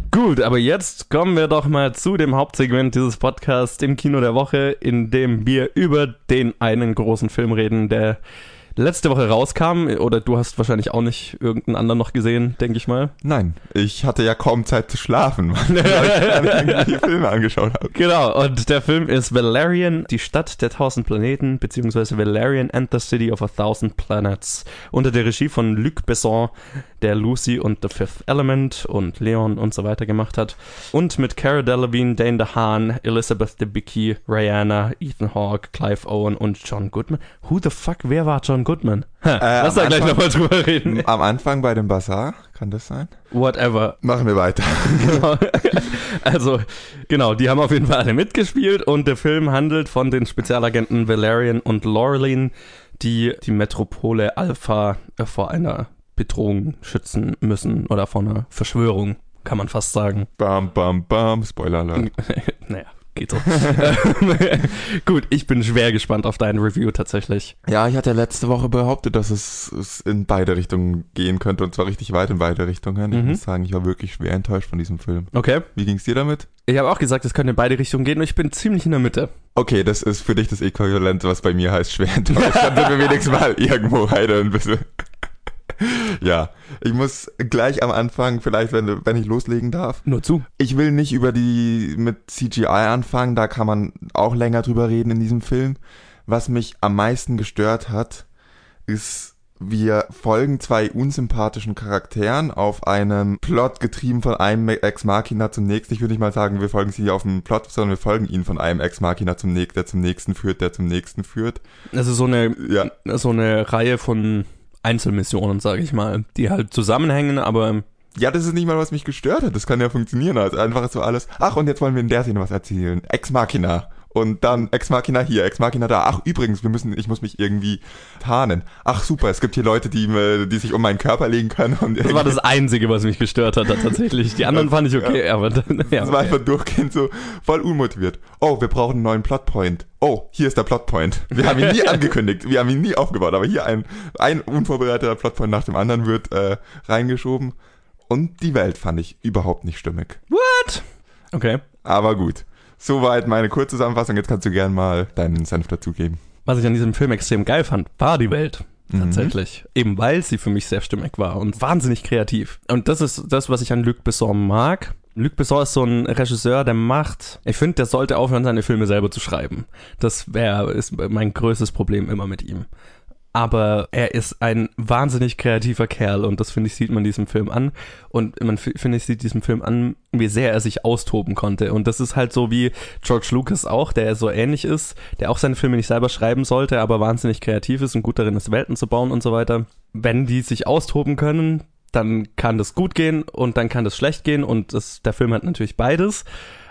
Gut, aber jetzt kommen wir doch mal zu dem Hauptsegment dieses Podcasts, dem Kino der Woche, in dem wir über den einen großen Film reden, der letzte Woche rauskam. Oder du hast wahrscheinlich auch nicht irgendeinen anderen noch gesehen, denke ich mal. Nein, ich hatte ja kaum Zeit zu schlafen, weil ich irgendwelche Filme angeschaut habe. Genau, und der Film ist Valerian, die Stadt der tausend Planeten, beziehungsweise Valerian and the City of a Thousand Planets, unter der Regie von Luc Besson, der Lucy und The Fifth Element und Leon und so weiter gemacht hat. Und mit Cara Delevingne, Dane DeHaan, Elizabeth Debicki, Rihanna, Ethan Hawke, Clive Owen und John Goodman. Who the fuck, wer war John Goodman? Ha, lass da gleich nochmal drüber reden. Am Anfang bei dem Bazaar, kann das sein? Whatever. Machen wir weiter. Genau. Also, genau, die haben auf jeden Fall alle mitgespielt und der Film handelt von den Spezialagenten Valerian und Laureline, die die Metropole Alpha äh, vor einer Bedrohung schützen müssen oder vor einer Verschwörung, kann man fast sagen. Bam, bam, bam. Spoiler alert. naja, geht so. Gut, ich bin schwer gespannt auf dein Review tatsächlich. Ja, ich hatte letzte Woche behauptet, dass es, es in beide Richtungen gehen könnte und zwar richtig weit in beide Richtungen. Ich Mhm. muss sagen, ich war wirklich schwer enttäuscht von diesem Film. Okay. Wie ging's dir damit? Ich habe auch gesagt, es könnte in beide Richtungen gehen und ich bin ziemlich in der Mitte. Okay, das ist für dich das Äquivalent, was bei mir heißt schwer enttäuscht. Dann sind wir wenigstens mal irgendwo beide ein bisschen. Ja, ich muss gleich am Anfang, vielleicht, wenn, wenn ich loslegen darf. Nur zu. Ich will nicht über die mit CGI anfangen, da kann man auch länger drüber reden in diesem Film. Was mich am meisten gestört hat, ist, wir folgen zwei unsympathischen Charakteren auf einem Plot getrieben von einem Ex Machina zum nächsten. Ich würde nicht mal sagen, wir folgen sie auf einem Plot, sondern wir folgen ihnen von einem Ex Machina zum nächsten, der zum nächsten führt, der zum nächsten führt. Also so eine, Ja, so eine Reihe von Einzelmissionen, sage ich mal, die halt zusammenhängen, aber Ja, das ist nicht mal, was mich gestört hat. Das kann ja funktionieren. Also einfach so alles. Ach, und jetzt wollen wir in der Szene was erzählen. Ex Machina. Und dann Ex Machina hier, Ex Machina da. Ach, übrigens, wir müssen, ich muss mich irgendwie tarnen. Ach, super, es gibt hier Leute, die, die sich um meinen Körper legen können. Und das war das Einzige, was mich gestört hat, tatsächlich. Die anderen fand ich okay, aber dann, ja, Das war okay. einfach durchgehend so voll unmotiviert. Oh, wir brauchen einen neuen Plotpoint. Oh, hier ist der Plotpoint. Wir haben ihn nie angekündigt, wir haben ihn nie aufgebaut, aber hier ein, ein unvorbereiteter Plotpoint nach dem anderen wird äh, reingeschoben. Und die Welt fand ich überhaupt nicht stimmig. What? Okay. Aber gut. Soweit meine Kurzzusammenfassung. Jetzt kannst du gern mal deinen Senf dazugeben. Was ich an diesem Film extrem geil fand, war die Welt. Mhm. Tatsächlich. Eben weil sie für mich sehr stimmig war und wahnsinnig kreativ. Und das ist das, was ich an Luc Besson mag. Luc Besson ist so ein Regisseur, der macht, ich finde, der sollte aufhören, seine Filme selber zu schreiben. Das wäre, ist mein größtes Problem immer mit ihm. Aber er ist ein wahnsinnig kreativer Kerl und das finde ich, sieht man diesem Film an. Und man finde ich, sieht diesem Film an, wie sehr er sich austoben konnte. Und das ist halt so wie George Lucas auch, der so ähnlich ist, der auch seine Filme nicht selber schreiben sollte, aber wahnsinnig kreativ ist und gut darin ist, Welten zu bauen und so weiter. Wenn die sich austoben können, dann kann das gut gehen und dann kann das schlecht gehen und das, der Film hat natürlich beides.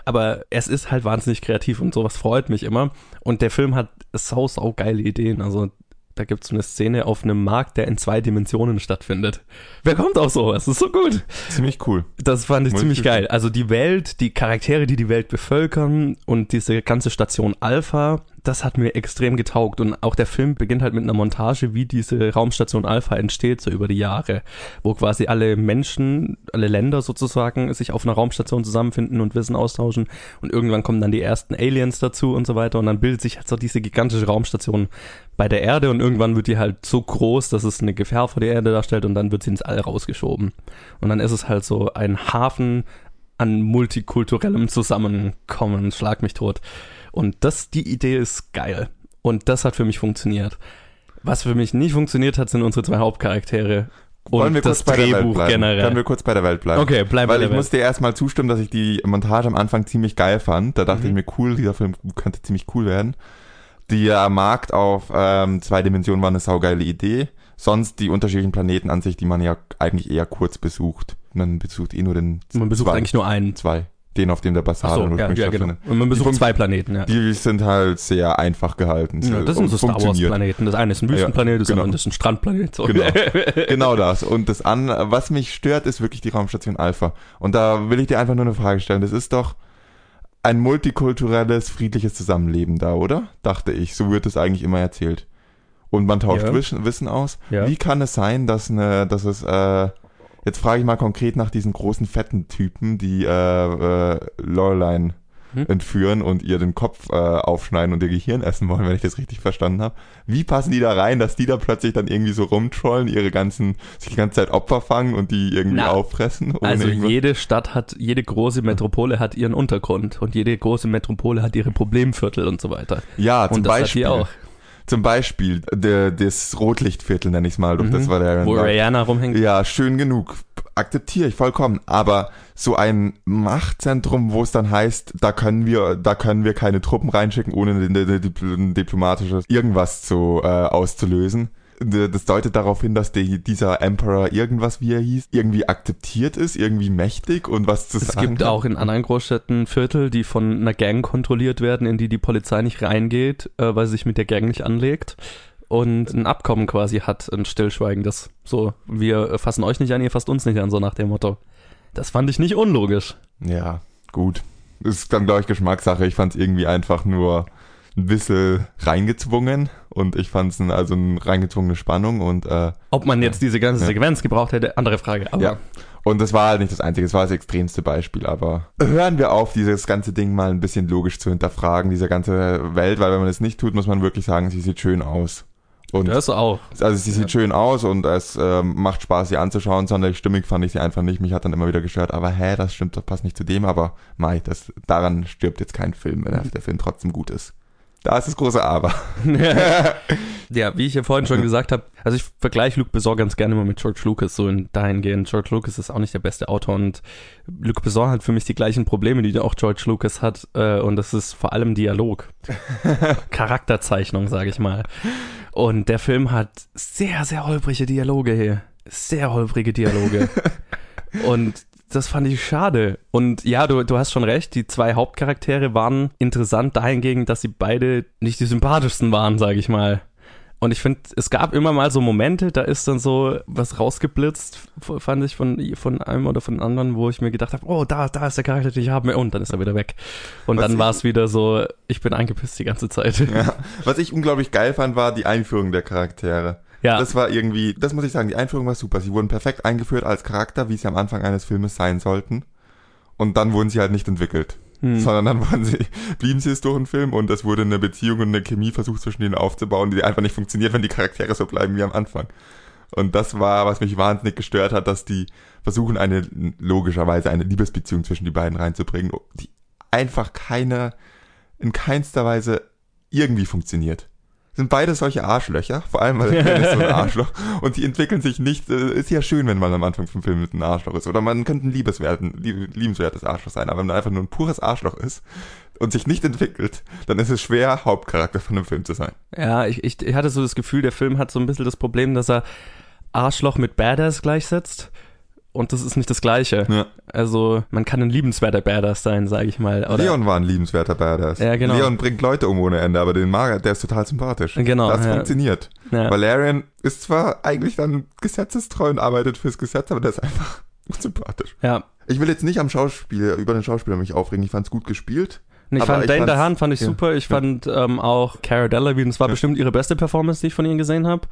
Aber es ist halt wahnsinnig kreativ und sowas freut mich immer. Und der Film hat sau, sau geile Ideen. Also da gibt's so eine Szene auf einem Markt, der in zwei Dimensionen stattfindet. Wer kommt auf sowas? Das ist so gut. Ziemlich cool. Das fand ich Muss ziemlich ich- geil. Also die Welt, die Charaktere, die die Welt bevölkern und diese ganze Station Alpha, das hat mir extrem getaugt. Und auch der Film beginnt halt mit einer Montage, wie diese Raumstation Alpha entsteht, so über die Jahre, wo quasi alle Menschen, alle Länder sozusagen sich auf einer Raumstation zusammenfinden und Wissen austauschen. Und irgendwann kommen dann die ersten Aliens dazu und so weiter. Und dann bildet sich halt so diese gigantische Raumstation bei der Erde und irgendwann wird die halt so groß, dass es eine Gefahr vor der Erde darstellt und dann wird sie ins All rausgeschoben. Und dann ist es halt so ein Hafen an multikulturellem Zusammenkommen, schlag mich tot. Und das, die Idee ist geil. Und das hat für mich funktioniert. Was für mich nicht funktioniert hat, sind unsere zwei Hauptcharaktere. Und Wollen wir das kurz bei der Welt Drehbuch bleiben? generell. Können wir kurz bei der Welt bleiben? okay, bleiben Weil wir ich muss dir erstmal zustimmen, dass ich die Montage am Anfang ziemlich geil fand. Da dachte Mhm. ich mir, cool, dieser Film könnte ziemlich cool werden. Der Markt auf ähm, zwei Dimensionen war eine saugeile Idee. Sonst die unterschiedlichen Planeten an sich, die man ja eigentlich eher kurz besucht. Man besucht eh nur den Man besucht zwei, eigentlich nur einen. zwei. Den, auf dem der Basar Achso, dann ja, ja, genau. Und man besucht Die zwei Planeten, ja. Die sind halt sehr einfach gehalten. ja das sind so Star. Wars-Planeten. Das eine ist ein Wüstenplanet, das genau. andere ist ein Strandplanet. So. Genau. genau das. Und das an, was mich stört, ist wirklich die Raumstation Alpha. Und da will ich dir einfach nur eine Frage stellen. Das ist doch ein multikulturelles, friedliches Zusammenleben da, oder? Dachte ich. So wird es eigentlich immer erzählt. Und man tauscht. Wissen, aus. Wie kann es sein, dass eine, dass es, äh, jetzt frage ich mal konkret nach diesen großen fetten Typen, die äh, äh, Lorelein Hm? entführen und ihr den Kopf äh, aufschneiden und ihr Gehirn essen wollen, wenn ich das richtig verstanden habe. Wie passen die da rein, dass die da plötzlich dann irgendwie so rumtrollen, ihre ganzen, sich die ganze Zeit Opfer fangen und die irgendwie Na, auffressen? Also irgendwas? jede Stadt hat, jede große Metropole hat ihren Untergrund und jede große Metropole hat ihre Problemviertel und so weiter. ja, zum und das hat Beispiel. die auch. Zum Beispiel der, das Rotlichtviertel, nenne ich es mal. Doch, Mhm. Das war der. Wo Rihanna rumhängt. Ja, schön genug. Akzeptiere ich vollkommen. Aber so ein Machtzentrum, wo es dann heißt, da können wir, da können wir keine Truppen reinschicken, ohne ein diplomatisches irgendwas zu äh, auszulösen. Das deutet darauf hin, dass die, dieser Emperor irgendwas, wie er hieß, irgendwie akzeptiert ist, irgendwie mächtig und was zu Es sagen gibt hat. auch in anderen Großstädten Viertel, die von einer Gang kontrolliert werden, in die die Polizei nicht reingeht, äh, weil sie sich mit der Gang nicht anlegt und ein Abkommen quasi hat, ein stillschweigendes. So, wir fassen euch nicht an, ihr fasst uns nicht an, so nach dem Motto. Das fand ich nicht unlogisch. Ja, gut. Ist dann, glaube ich, Geschmackssache. Ich fand es irgendwie einfach nur ein bisschen reingezwungen und ich fand es also eine reingezwungene Spannung und äh, Ob man jetzt diese ganze Ja. Sequenz gebraucht hätte, andere Frage. Aber Ja. Und das war halt nicht das einzige, das war das extremste Beispiel, aber hören wir auf, dieses ganze Ding mal ein bisschen logisch zu hinterfragen, diese ganze Welt, weil wenn man das nicht tut, muss man wirklich sagen, sie sieht schön aus. Und Das auch. also sie sieht Ja. schön aus und es ähm, macht Spaß, sie anzuschauen. Sonderlich stimmig fand ich sie einfach nicht. Mich hat dann immer wieder gestört. Aber hä, das stimmt, das passt nicht zu dem. Aber Mai, das, daran stirbt jetzt kein Film, wenn der Film trotzdem gut ist. Da ist das große Aber. ja, wie ich ja vorhin schon gesagt habe, also ich vergleiche Luc Besson ganz gerne immer mit George Lucas, so in dahingehend. George Lucas ist auch nicht der beste Autor und Luc Besson hat für mich die gleichen Probleme, die auch George Lucas hat äh, und das ist vor allem Dialog. Charakterzeichnung, sage ich mal. Und der Film hat sehr, sehr holprige Dialoge hier. Sehr holprige Dialoge. und das fand ich schade. Und ja, du, du hast schon recht, die zwei Hauptcharaktere waren interessant dahingegen, dass sie beide nicht die sympathischsten waren, sage ich mal. Und ich finde, es gab immer mal so Momente, da ist dann so was rausgeblitzt, fand ich von, von einem oder von anderen, wo ich mir gedacht habe, oh, da, da ist der Charakter, den ich haben will. Und dann ist er wieder weg. Und Was dann war es wieder so, ich bin angepisst die ganze Zeit. Ja. Was ich unglaublich geil fand, war die Einführung der Charaktere. Ja, Das war irgendwie, das muss ich sagen, die Einführung war super. Sie wurden perfekt eingeführt als Charakter, wie sie am Anfang eines Filmes sein sollten. Und dann wurden sie halt nicht entwickelt. hm. Sondern dann waren sie, blieben sie es durch den Film und es wurde eine Beziehung und eine Chemie versucht zwischen ihnen aufzubauen, die einfach nicht funktioniert, wenn die Charaktere so bleiben wie am Anfang. Und das war, was mich wahnsinnig gestört hat, dass die versuchen, eine, logischerweise eine Liebesbeziehung zwischen die beiden reinzubringen, die einfach keine, in keinster Weise irgendwie funktioniert. Sind beide solche Arschlöcher, vor allem weil der ist so ein Arschloch und die entwickeln sich nicht, äh, ist ja schön, wenn man am Anfang vom Film mit ein Arschloch ist oder man könnte ein liebenswertes Arschloch sein, aber wenn man einfach nur ein pures Arschloch ist und sich nicht entwickelt, dann ist es schwer, Hauptcharakter von einem Film zu sein. Ja, ich, ich, ich hatte so das Gefühl, der Film hat so ein bisschen das Problem, dass er Arschloch mit Badass gleichsetzt. Und das ist nicht das Gleiche. Ja. Also, man kann ein liebenswerter Badass sein, sage ich mal. Oder, Leon war ein liebenswerter Badass. Ja, genau. Leon bringt Leute um ohne Ende, aber den er, der ist total sympathisch. Genau, Das ja. funktioniert. Ja. Valerian ist zwar eigentlich dann gesetzestreu und arbeitet fürs Gesetz, aber der ist einfach unsympathisch. ja. Ich will jetzt nicht am Schauspiel, über den Schauspieler mich aufregen. Ich fand's gut gespielt. Und ich Aber fand Dane DeHaan fand ich ja, super. Ich ja. fand ähm, auch Cara Delevingne, das war Ja. bestimmt ihre beste Performance, die ich von ihnen gesehen habe.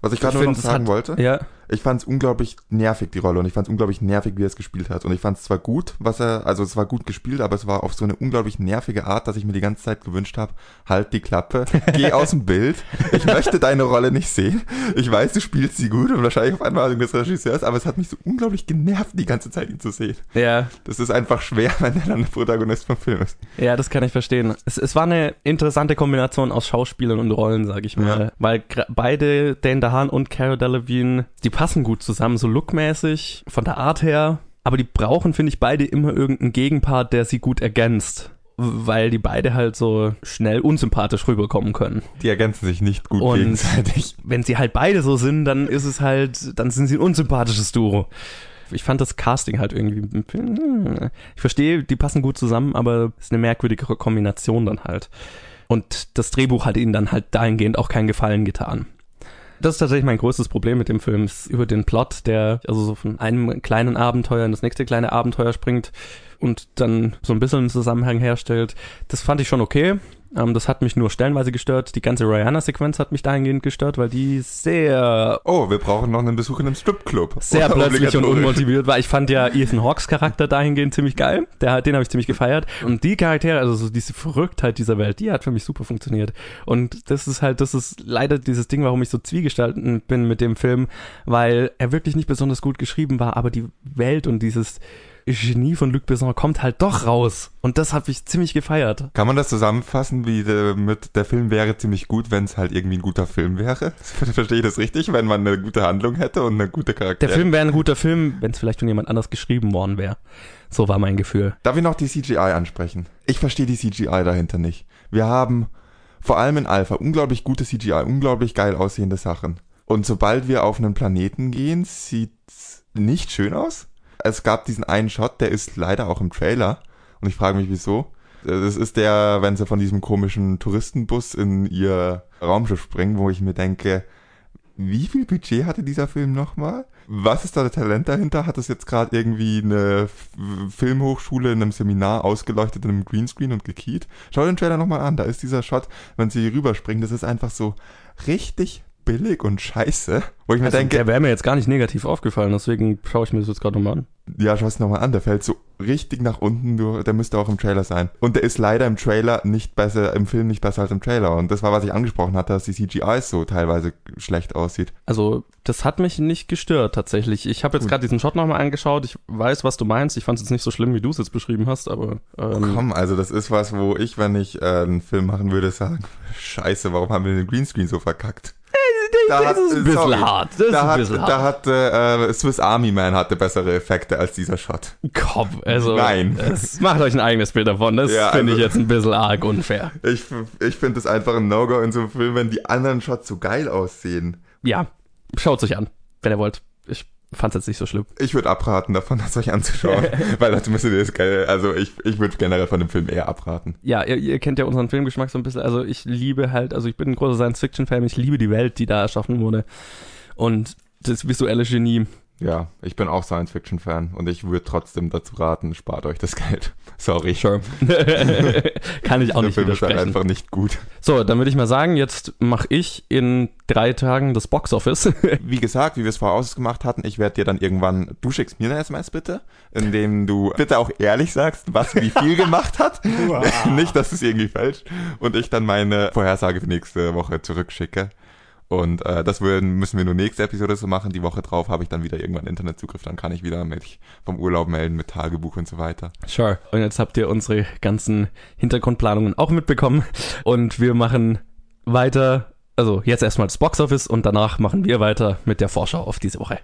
Was ich gerade noch sagen hat- wollte. Ja, Ich fand's unglaublich nervig, die Rolle. Und ich fand's unglaublich nervig, wie er es gespielt hat. Und ich fand's zwar gut, was er, also es war gut gespielt, aber es war auf so eine unglaublich nervige Art, dass ich mir die ganze Zeit gewünscht habe, halt die Klappe, geh aus dem Bild. Ich möchte deine Rolle nicht sehen. Ich weiß, du spielst sie gut und wahrscheinlich auf Anweisung des Regisseurs, aber es hat mich so unglaublich genervt, die ganze Zeit ihn zu sehen. ja, Das ist einfach schwer, wenn er dann der Protagonist vom Film ist. ja, das kann ich verstehen. Es, es war eine interessante Kombination aus Schauspielern und Rollen, sage ich mal. Ja. Weil beide, Dane DeHaan und Cara Delevingne, die passen gut zusammen, so lookmäßig, von der Art her. Aber die brauchen, finde ich, beide immer irgendeinen Gegenpart, der sie gut ergänzt. Weil die beide halt so schnell unsympathisch rüberkommen können. Die ergänzen sich nicht gut Und- gegenseitig. wenn sie halt beide so sind, dann ist es halt, dann sind sie ein unsympathisches Duo. Ich fand das Casting halt irgendwie. Ich verstehe, die passen gut zusammen, aber es ist eine merkwürdige Kombination dann halt. Und das Drehbuch hat ihnen dann halt dahingehend auch keinen Gefallen getan. Das ist tatsächlich mein größtes Problem mit dem Film, ist über den Plot, der also so von einem kleinen Abenteuer in das nächste kleine Abenteuer springt und dann so ein bisschen einen Zusammenhang herstellt. Das fand ich schon okay. Ähm, das hat mich nur stellenweise gestört. Die ganze Rihanna-Sequenz hat mich dahingehend gestört, weil die sehr, Oh, wir brauchen noch einen Besuch in einem Stripclub. sehr plötzlich und unmotiviert war. Ich fand ja Ethan Hawks Charakter dahingehend ziemlich geil. Der, den habe ich ziemlich gefeiert. Und die Charaktere, also so diese Verrücktheit dieser Welt, die hat für mich super funktioniert. Und das ist halt, das ist leider dieses Ding, warum ich so zwiegestalten bin mit dem Film, weil er wirklich nicht besonders gut geschrieben war, aber die Welt und dieses Genie von Luc Besson kommt halt doch raus. Und das habe ich ziemlich gefeiert. Kann man das zusammenfassen, wie der, mit der Film wäre ziemlich gut, wenn es halt irgendwie ein guter Film wäre? Verstehe ich das richtig? Wenn man eine gute Handlung hätte und eine gute Charakter. Der Film wäre ein guter Film, wenn es vielleicht von jemand anders geschrieben worden wäre. So war mein Gefühl. Darf ich noch die CGI ansprechen? Ich verstehe die CGI dahinter nicht. Wir haben vor allem in Alpha unglaublich gute CGI, unglaublich geil aussehende Sachen. Und sobald wir auf einen Planeten gehen, sieht's nicht schön aus. Es gab diesen einen Shot, der ist leider auch im Trailer. Und ich frage mich, wieso. Das ist der, wenn sie von diesem komischen Touristenbus in ihr Raumschiff springen, wo ich mir denke, wie viel Budget hatte dieser Film nochmal? Was ist da der Talent dahinter? Hat es jetzt gerade irgendwie eine Filmhochschule in einem Seminar ausgeleuchtet in einem Greenscreen und gekeyt? Schau den Trailer nochmal an, da ist dieser Shot, wenn sie rüberspringen, das ist einfach so richtig billig und scheiße, wo ich mir Also, denke, der wäre mir jetzt gar nicht negativ aufgefallen, deswegen schaue ich mir das jetzt gerade nochmal an. ja, schau es nochmal an, der fällt so richtig nach unten, du, der müsste auch im Trailer sein. Und der ist leider im Trailer nicht besser, im Film nicht besser als im Trailer. Und das war, was ich angesprochen hatte, dass die CGI so teilweise schlecht aussieht. Also, das hat mich nicht gestört tatsächlich. Ich habe jetzt gerade diesen Shot nochmal angeschaut. Ich weiß, was du meinst. Ich fand es jetzt nicht so schlimm, wie du es jetzt beschrieben hast, aber ähm, Komm, also das ist was, wo ich, wenn ich äh, einen Film machen würde, sagen, scheiße, warum haben wir den Greenscreen so verkackt? Da das ist ein bisschen sorry, hart. Das da hat, bisschen da hart. hatte äh, Swiss Army Man hatte bessere Effekte als dieser Shot. Komm, also Nein. es macht euch ein eigenes Bild davon. Das Ja, finde ich also- jetzt ein bisschen arg unfair. Ich, ich finde es einfach ein No-Go in so einem Film, wenn die anderen Shots so geil aussehen. Ja, schaut euch an, wenn ihr wollt. Ich fand es jetzt nicht so schlimm. Ich würde abraten davon, das euch anzuschauen, weil das müsstet ihr das geil. Also ich, ich würde generell von dem Film eher abraten. Ja, ihr, ihr kennt ja unseren Filmgeschmack so ein bisschen. Also ich liebe halt, also ich bin ein großer Science-Fiction-Fan. Ich liebe die Welt, die da erschaffen wurde. Und das visuelle Genie. Ja, ich bin auch Science-Fiction-Fan und ich würde trotzdem dazu raten, spart euch das Geld. Sorry. Sure. Kann ich auch Der nicht Film ist halt widersprechen. einfach nicht gut. So, dann würde ich mal sagen, jetzt mache ich in drei Tagen das Boxoffice. Wie gesagt, wie wir es vorher ausgemacht hatten, ich werde dir dann irgendwann, du schickst mir eine SMS bitte, indem du bitte auch ehrlich sagst, was wie viel gemacht hat. Nicht, dass es irgendwie falsch. Und ich dann meine Vorhersage für nächste Woche zurückschicke. Und äh, das würden, müssen wir nur nächste Episode so machen. Die Woche drauf habe ich dann wieder irgendwann Internetzugriff. Dann kann ich wieder mich vom Urlaub melden mit Tagebuch und so weiter. Sure. Und jetzt habt ihr unsere ganzen Hintergrundplanungen auch mitbekommen. Und wir machen weiter. Also jetzt erstmal das Boxoffice und danach machen wir weiter mit der Vorschau auf diese Woche.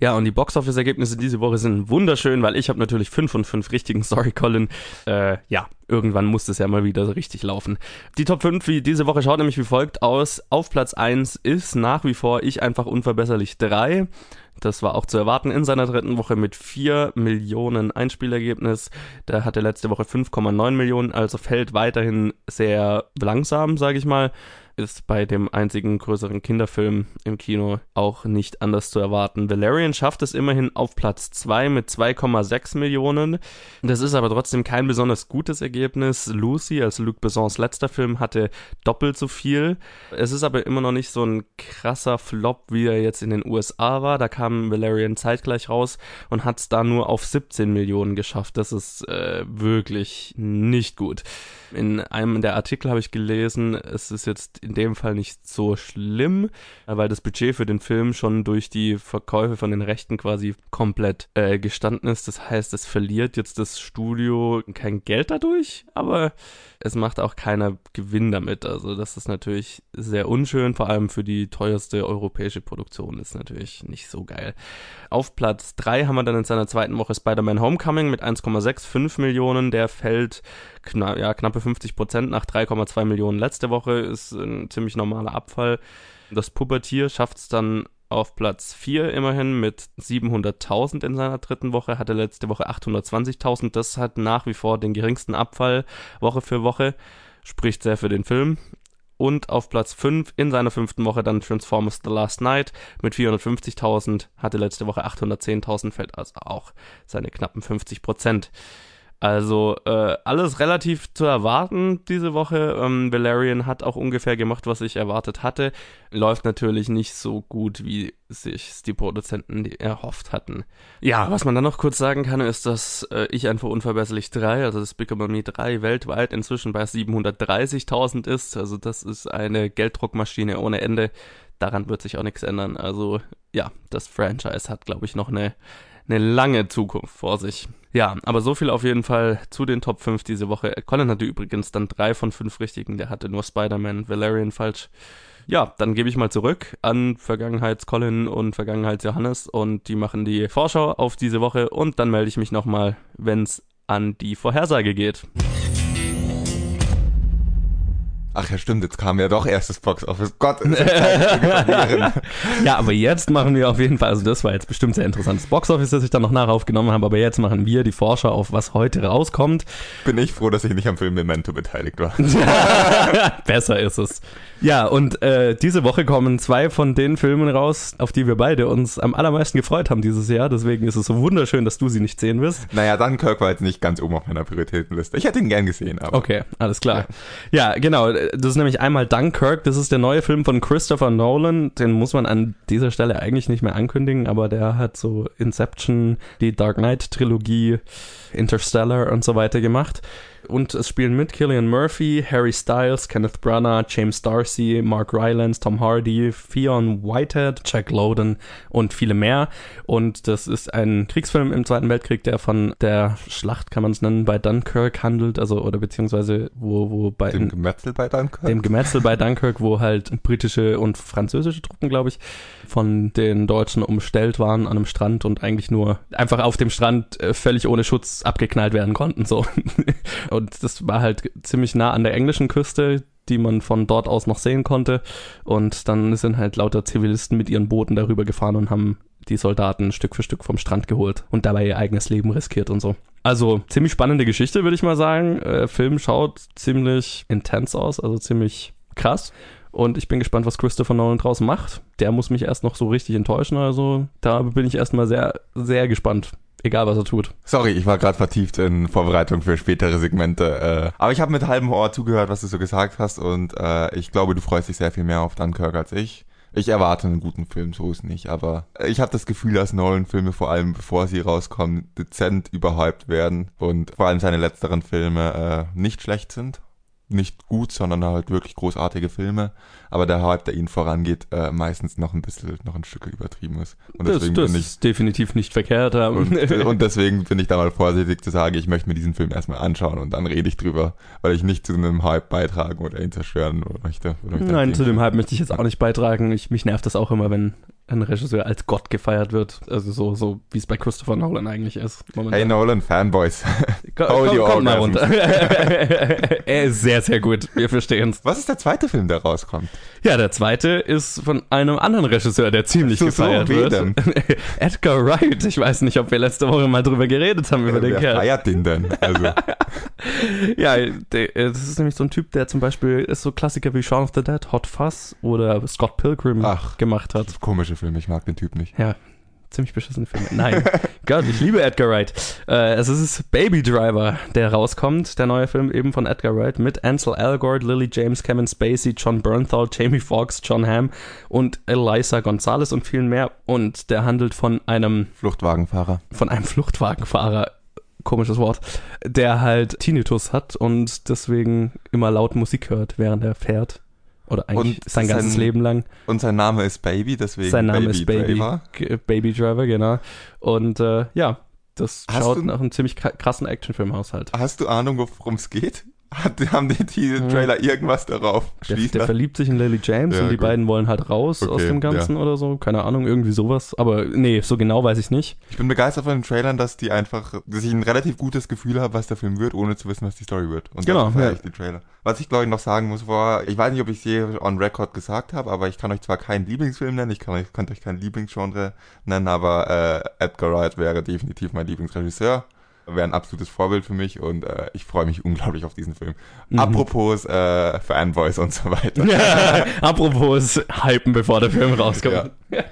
Ja, und die Boxoffice-Ergebnisse diese Woche sind wunderschön, weil ich habe natürlich 5 von 5 richtigen. Sorry, Colin. Äh, ja, irgendwann muss es ja mal wieder so richtig laufen. Die Top 5 wie diese Woche schaut nämlich wie folgt aus. Auf Platz 1 ist nach wie vor Ich einfach unverbesserlich 3. Das war auch zu erwarten in seiner dritten Woche mit 4 Millionen Einspielergebnis. Da hatte letzte Woche 5,9 Millionen, also fällt weiterhin sehr langsam, sage ich mal. Ist bei dem einzigen größeren Kinderfilm im Kino auch nicht anders zu erwarten. Valerian schafft es immerhin auf Platz 2 mit 2,6 Millionen. Das ist aber trotzdem kein besonders gutes Ergebnis. Lucy, als Luc Bessons letzter Film, hatte doppelt so viel. Es ist aber immer noch nicht so ein krasser Flop, wie er jetzt in den USA war. Da kam Valerian zeitgleich raus und hat es da nur auf 17 Millionen geschafft. Das ist äh, wirklich nicht gut. In einem der Artikel habe ich gelesen, es ist jetzt in dem Fall nicht so schlimm, weil das Budget für den Film schon durch die Verkäufe von den Rechten quasi komplett äh, gestanden ist. Das heißt, es verliert jetzt das Studio kein Geld dadurch, aber es macht auch keiner Gewinn damit. Also das ist natürlich sehr unschön, vor allem für die teuerste europäische Produktion ist natürlich nicht so geil. Auf Platz 3 haben wir dann in seiner zweiten Woche Spider-Man Homecoming mit 1,65 Millionen. Der fällt kna ja, knappe 50 Prozent nach 3,2 Millionen letzte Woche. Ist ein ziemlich normaler Abfall. Das Pubertier schafft es dann auf Platz 4 immerhin mit 700.000 in seiner dritten Woche, hatte letzte Woche 820.000. Das hat nach wie vor den geringsten Abfall Woche für Woche, spricht sehr für den Film. Und auf Platz 5 in seiner fünften Woche dann Transformers The Last Night mit 450.000, hatte letzte Woche 810.000, fällt also auch seine knappen 50 Prozent. Also äh, alles relativ zu erwarten diese Woche. Ähm, Valerian hat auch ungefähr gemacht, was ich erwartet hatte. Läuft natürlich nicht so gut, wie sich die Produzenten erhofft hatten. Ja, was man dann noch kurz sagen kann, ist, dass äh, ich einfach unverbesserlich 3, also das Big Me 3 weltweit inzwischen bei 730.000 ist. Also das ist eine Gelddruckmaschine ohne Ende. Daran wird sich auch nichts ändern. Also ja, das Franchise hat, glaube ich, noch eine eine lange Zukunft vor sich. Ja, aber so viel auf jeden Fall zu den Top 5 diese Woche. Colin hatte übrigens dann drei von fünf richtigen. Der hatte nur Spider-Man Valerian falsch. Ja, dann gebe ich mal zurück an Vergangenheits-Colin und Vergangenheits-Johannes und die machen die Vorschau auf diese Woche und dann melde ich mich nochmal, wenn es an die Vorhersage geht. Ach ja, stimmt, jetzt kam ja doch erst das Box Office. Gott, ist. Ja, aber jetzt machen wir auf jeden Fall, also das war jetzt bestimmt sehr interessant. Das Boxoffice, das ich dann noch nach aufgenommen habe, aber jetzt machen wir die Vorschau auf, was heute rauskommt. Bin ich froh, dass ich nicht am Film Memento beteiligt war. Besser ist es. Ja, und äh, diese Woche kommen zwei von den Filmen raus, auf die wir beide uns am allermeisten gefreut haben dieses Jahr. Deswegen ist es so wunderschön, dass du sie nicht sehen wirst. Naja, Dunkirk war jetzt nicht ganz oben auf meiner Prioritätenliste. Ich hätte ihn gern gesehen, aber. Okay, alles klar. Ja. ja, genau. Das ist nämlich einmal Dunkirk. Das ist der neue Film von Christopher Nolan. Den muss man an dieser Stelle eigentlich nicht mehr ankündigen, aber der hat so Inception, die Dark Knight Trilogie, Interstellar und so weiter gemacht und es spielen mit Killian Murphy, Harry Styles, Kenneth Branagh, James Darcy, Mark Rylance, Tom Hardy, Fionn Whitehead, Jack Lowden und viele mehr. Und das ist ein Kriegsfilm im Zweiten Weltkrieg, der von der Schlacht, kann man es nennen, bei Dunkirk handelt, also oder beziehungsweise wo, wo bei dem Gemetzel bei Dunkirk? Dem Gemetzel bei Dunkirk, wo halt britische und französische Truppen, glaube ich, von den Deutschen umstellt waren an einem Strand und eigentlich nur einfach auf dem Strand äh, völlig ohne Schutz abgeknallt werden konnten. So. Und das war halt ziemlich nah an der englischen Küste, die man von dort aus noch sehen konnte. Und dann sind halt lauter Zivilisten mit ihren Booten darüber gefahren und haben die Soldaten Stück für Stück vom Strand geholt und dabei ihr eigenes Leben riskiert und so. Also ziemlich spannende Geschichte, würde ich mal sagen. Äh, Film schaut ziemlich intens aus, also ziemlich krass. Und ich bin gespannt, was Christopher Nolan draus macht. Der muss mich erst noch so richtig enttäuschen. Also da bin ich erstmal sehr, sehr gespannt, egal was er tut. Sorry, ich war gerade vertieft in Vorbereitung für spätere Segmente. Äh, aber ich habe mit halbem Ohr zugehört, was du so gesagt hast und äh, ich glaube, du freust dich sehr viel mehr auf Dunkirk als ich. Ich erwarte einen guten Film, so ist nicht, aber ich habe das Gefühl, dass Nolan-Filme vor allem, bevor sie rauskommen, dezent überhyped werden und vor allem seine letzteren Filme äh, nicht schlecht sind nicht gut, sondern halt wirklich großartige Filme, aber der Hype, der ihnen vorangeht, äh, meistens noch ein bisschen, noch ein Stück übertrieben ist. Und deswegen das, das bin ich, ist definitiv nicht verkehrt. Und, und, deswegen bin ich da mal vorsichtig zu sagen, ich möchte mir diesen Film erstmal anschauen und dann rede ich drüber, weil ich nicht zu einem Hype beitragen oder ihn zerstören möchte. Nein, zu dem Hype möchte ich jetzt auch nicht beitragen. Ich, mich nervt das auch immer, wenn ein Regisseur als Gott gefeiert wird. Also so, so wie es bei Christopher Nolan eigentlich ist. Momentan. Hey Nolan, Fanboys. Ko komm, komm mal runter. er ist sehr, sehr gut. Wir verstehen es. Was ist der zweite Film, der rauskommt? Ja, der zweite ist von einem anderen Regisseur, der ziemlich so, gefeiert so, wird. Edgar Wright. Ich weiß nicht, ob wir letzte Woche mal drüber geredet haben, über ja, den wer Kerl. feiert den denn? Also. ja, der, das ist nämlich so ein Typ, der zum Beispiel ist so Klassiker wie Shaun of the Dead, Hot Fuzz oder Scott Pilgrim Ach, gemacht hat. Komische Film, ich mag den Typ nicht. Ja, ziemlich beschissene Filme. Nein, Gott, ich liebe Edgar Wright. Äh, es ist Baby Driver, der rauskommt, der neue Film eben von Edgar Wright mit Ansel Elgort, Lily James, Kevin Spacey, John Bernthal, Jamie Foxx, John Hamm und Eliza Gonzalez und vielen mehr. Und der handelt von einem Fluchtwagenfahrer. Von einem Fluchtwagenfahrer komisches Wort, der halt Tinnitus hat und deswegen immer laut Musik hört, während er fährt. Oder eigentlich und sein ganzes sein, Leben lang. Und sein Name ist Baby, deswegen Sein Name Baby ist Baby Driver. Baby Driver, genau. Und äh, ja, das hast schaut du, nach einem ziemlich krassen Actionfilm aus halt. Hast du Ahnung, worum es geht? Hat, haben die, die hm. Trailer irgendwas darauf der, der verliebt sich in Lily James ja, und die gut. beiden wollen halt raus okay, aus dem Ganzen ja. oder so. Keine Ahnung, irgendwie sowas. Aber nee, so genau weiß ich nicht. Ich bin begeistert von den Trailern, dass die einfach, dass ich ein relativ gutes Gefühl habe, was der Film wird, ohne zu wissen, was die Story wird. Und genau, ja. ich die Trailer. Was ich glaube ich noch sagen muss, war, ich weiß nicht, ob ich es je on record gesagt habe, aber ich kann euch zwar keinen Lieblingsfilm nennen, ich kann euch, könnte euch kein Lieblingsgenre nennen, aber äh, Edgar Wright wäre definitiv mein Lieblingsregisseur wäre ein absolutes Vorbild für mich und äh, ich freue mich unglaublich auf diesen Film. Mhm. Apropos äh, Fanboys und so weiter. Ja, apropos hypen, bevor der Film rauskommt. Ja,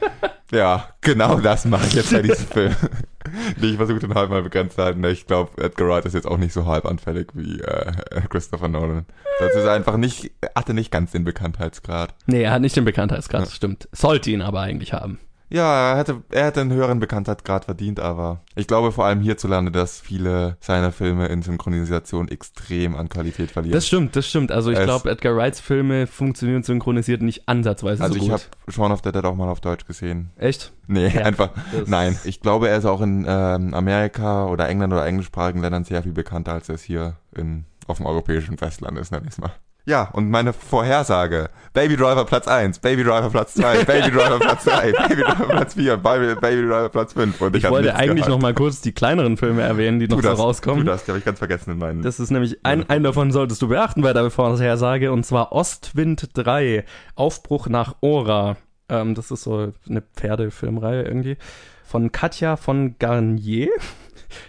ja genau das mache ich jetzt bei diesem Film. nee, ich versuche den Hype mal begrenzt zu halten. Ich glaube, Edgar Wright ist jetzt auch nicht so hype-anfällig wie äh, Christopher Nolan. Das ist einfach nicht, hatte nicht ganz den Bekanntheitsgrad. Nee, er hat nicht den Bekanntheitsgrad, ja. das stimmt. Sollte ihn aber eigentlich haben. Ja, er hätte, er hätte einen höheren Bekanntheitsgrad verdient, aber ich glaube vor allem hierzulande, dass viele seiner Filme in Synchronisation extrem an Qualität verlieren. Das stimmt, das stimmt. Also ich glaube, Edgar Wrights Filme funktionieren synchronisiert nicht ansatzweise also so gut. Also ich habe Shaun of the Dead auch mal auf Deutsch gesehen. Echt? Nee, ja, einfach, nein. Ich glaube, er ist auch in ähm, Amerika oder England oder englischsprachigen Ländern sehr viel bekannter, als er es hier in, auf dem europäischen Festland ist, nenn ich mal. Ja, und meine Vorhersage. Baby Driver Platz 1, Baby Driver Platz 2, Baby Driver Platz 3, Baby Driver Platz 4, Baby, Baby Driver Platz 5. Und ich, ich wollte eigentlich noch mal kurz die kleineren Filme erwähnen, die noch das, so rauskommen. Du das, die habe ich ganz vergessen in meinen. Das ist nämlich, ein, einen davon solltest du beachten bei der Vorhersage, und zwar Ostwind 3, Aufbruch nach Ora. Ähm, das ist so eine Pferdefilmreihe irgendwie. Von Katja von Garnier.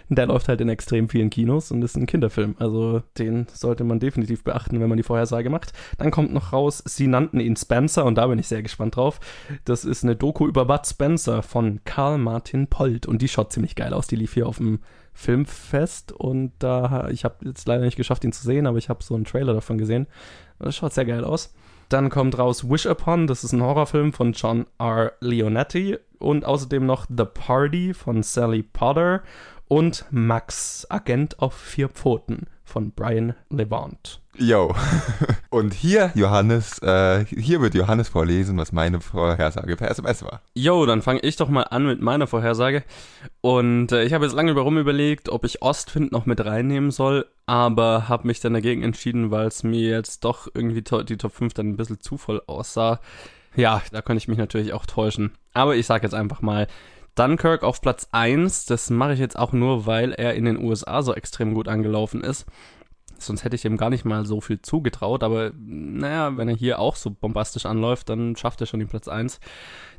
Der läuft halt in extrem vielen Kinos und ist ein Kinderfilm. Also den sollte man definitiv beachten, wenn man die Vorhersage macht. Dann kommt noch raus, sie nannten ihn Spencer und da bin ich sehr gespannt drauf. Das ist eine Doku über Bud Spencer von Karl Martin Polt und die schaut ziemlich geil aus. Die lief hier auf dem Filmfest und da, ich habe jetzt leider nicht geschafft, ihn zu sehen, aber ich habe so einen Trailer davon gesehen. Das schaut sehr geil aus. Dann kommt raus Wish Upon, das ist ein Horrorfilm von John R. Leonetti und außerdem noch The Party von Sally Potter und Max, Agent auf vier Pfoten von Brian Levant. Yo. Und hier, Johannes, äh, hier wird Johannes vorlesen, was meine Vorhersage per SMS war. Yo, dann fange ich doch mal an mit meiner Vorhersage. Und äh, ich habe jetzt lange warum überlegt, ob ich Ostwind noch mit reinnehmen soll, aber habe mich dann dagegen entschieden, weil es mir jetzt doch irgendwie to die Top 5 dann ein bisschen zu voll aussah. Ja, da könnte ich mich natürlich auch täuschen. Aber ich sage jetzt einfach mal, Dunkirk auf Platz 1. Das mache ich jetzt auch nur, weil er in den USA so extrem gut angelaufen ist. Sonst hätte ich ihm gar nicht mal so viel zugetraut, aber naja, wenn er hier auch so bombastisch anläuft, dann schafft er schon den Platz 1.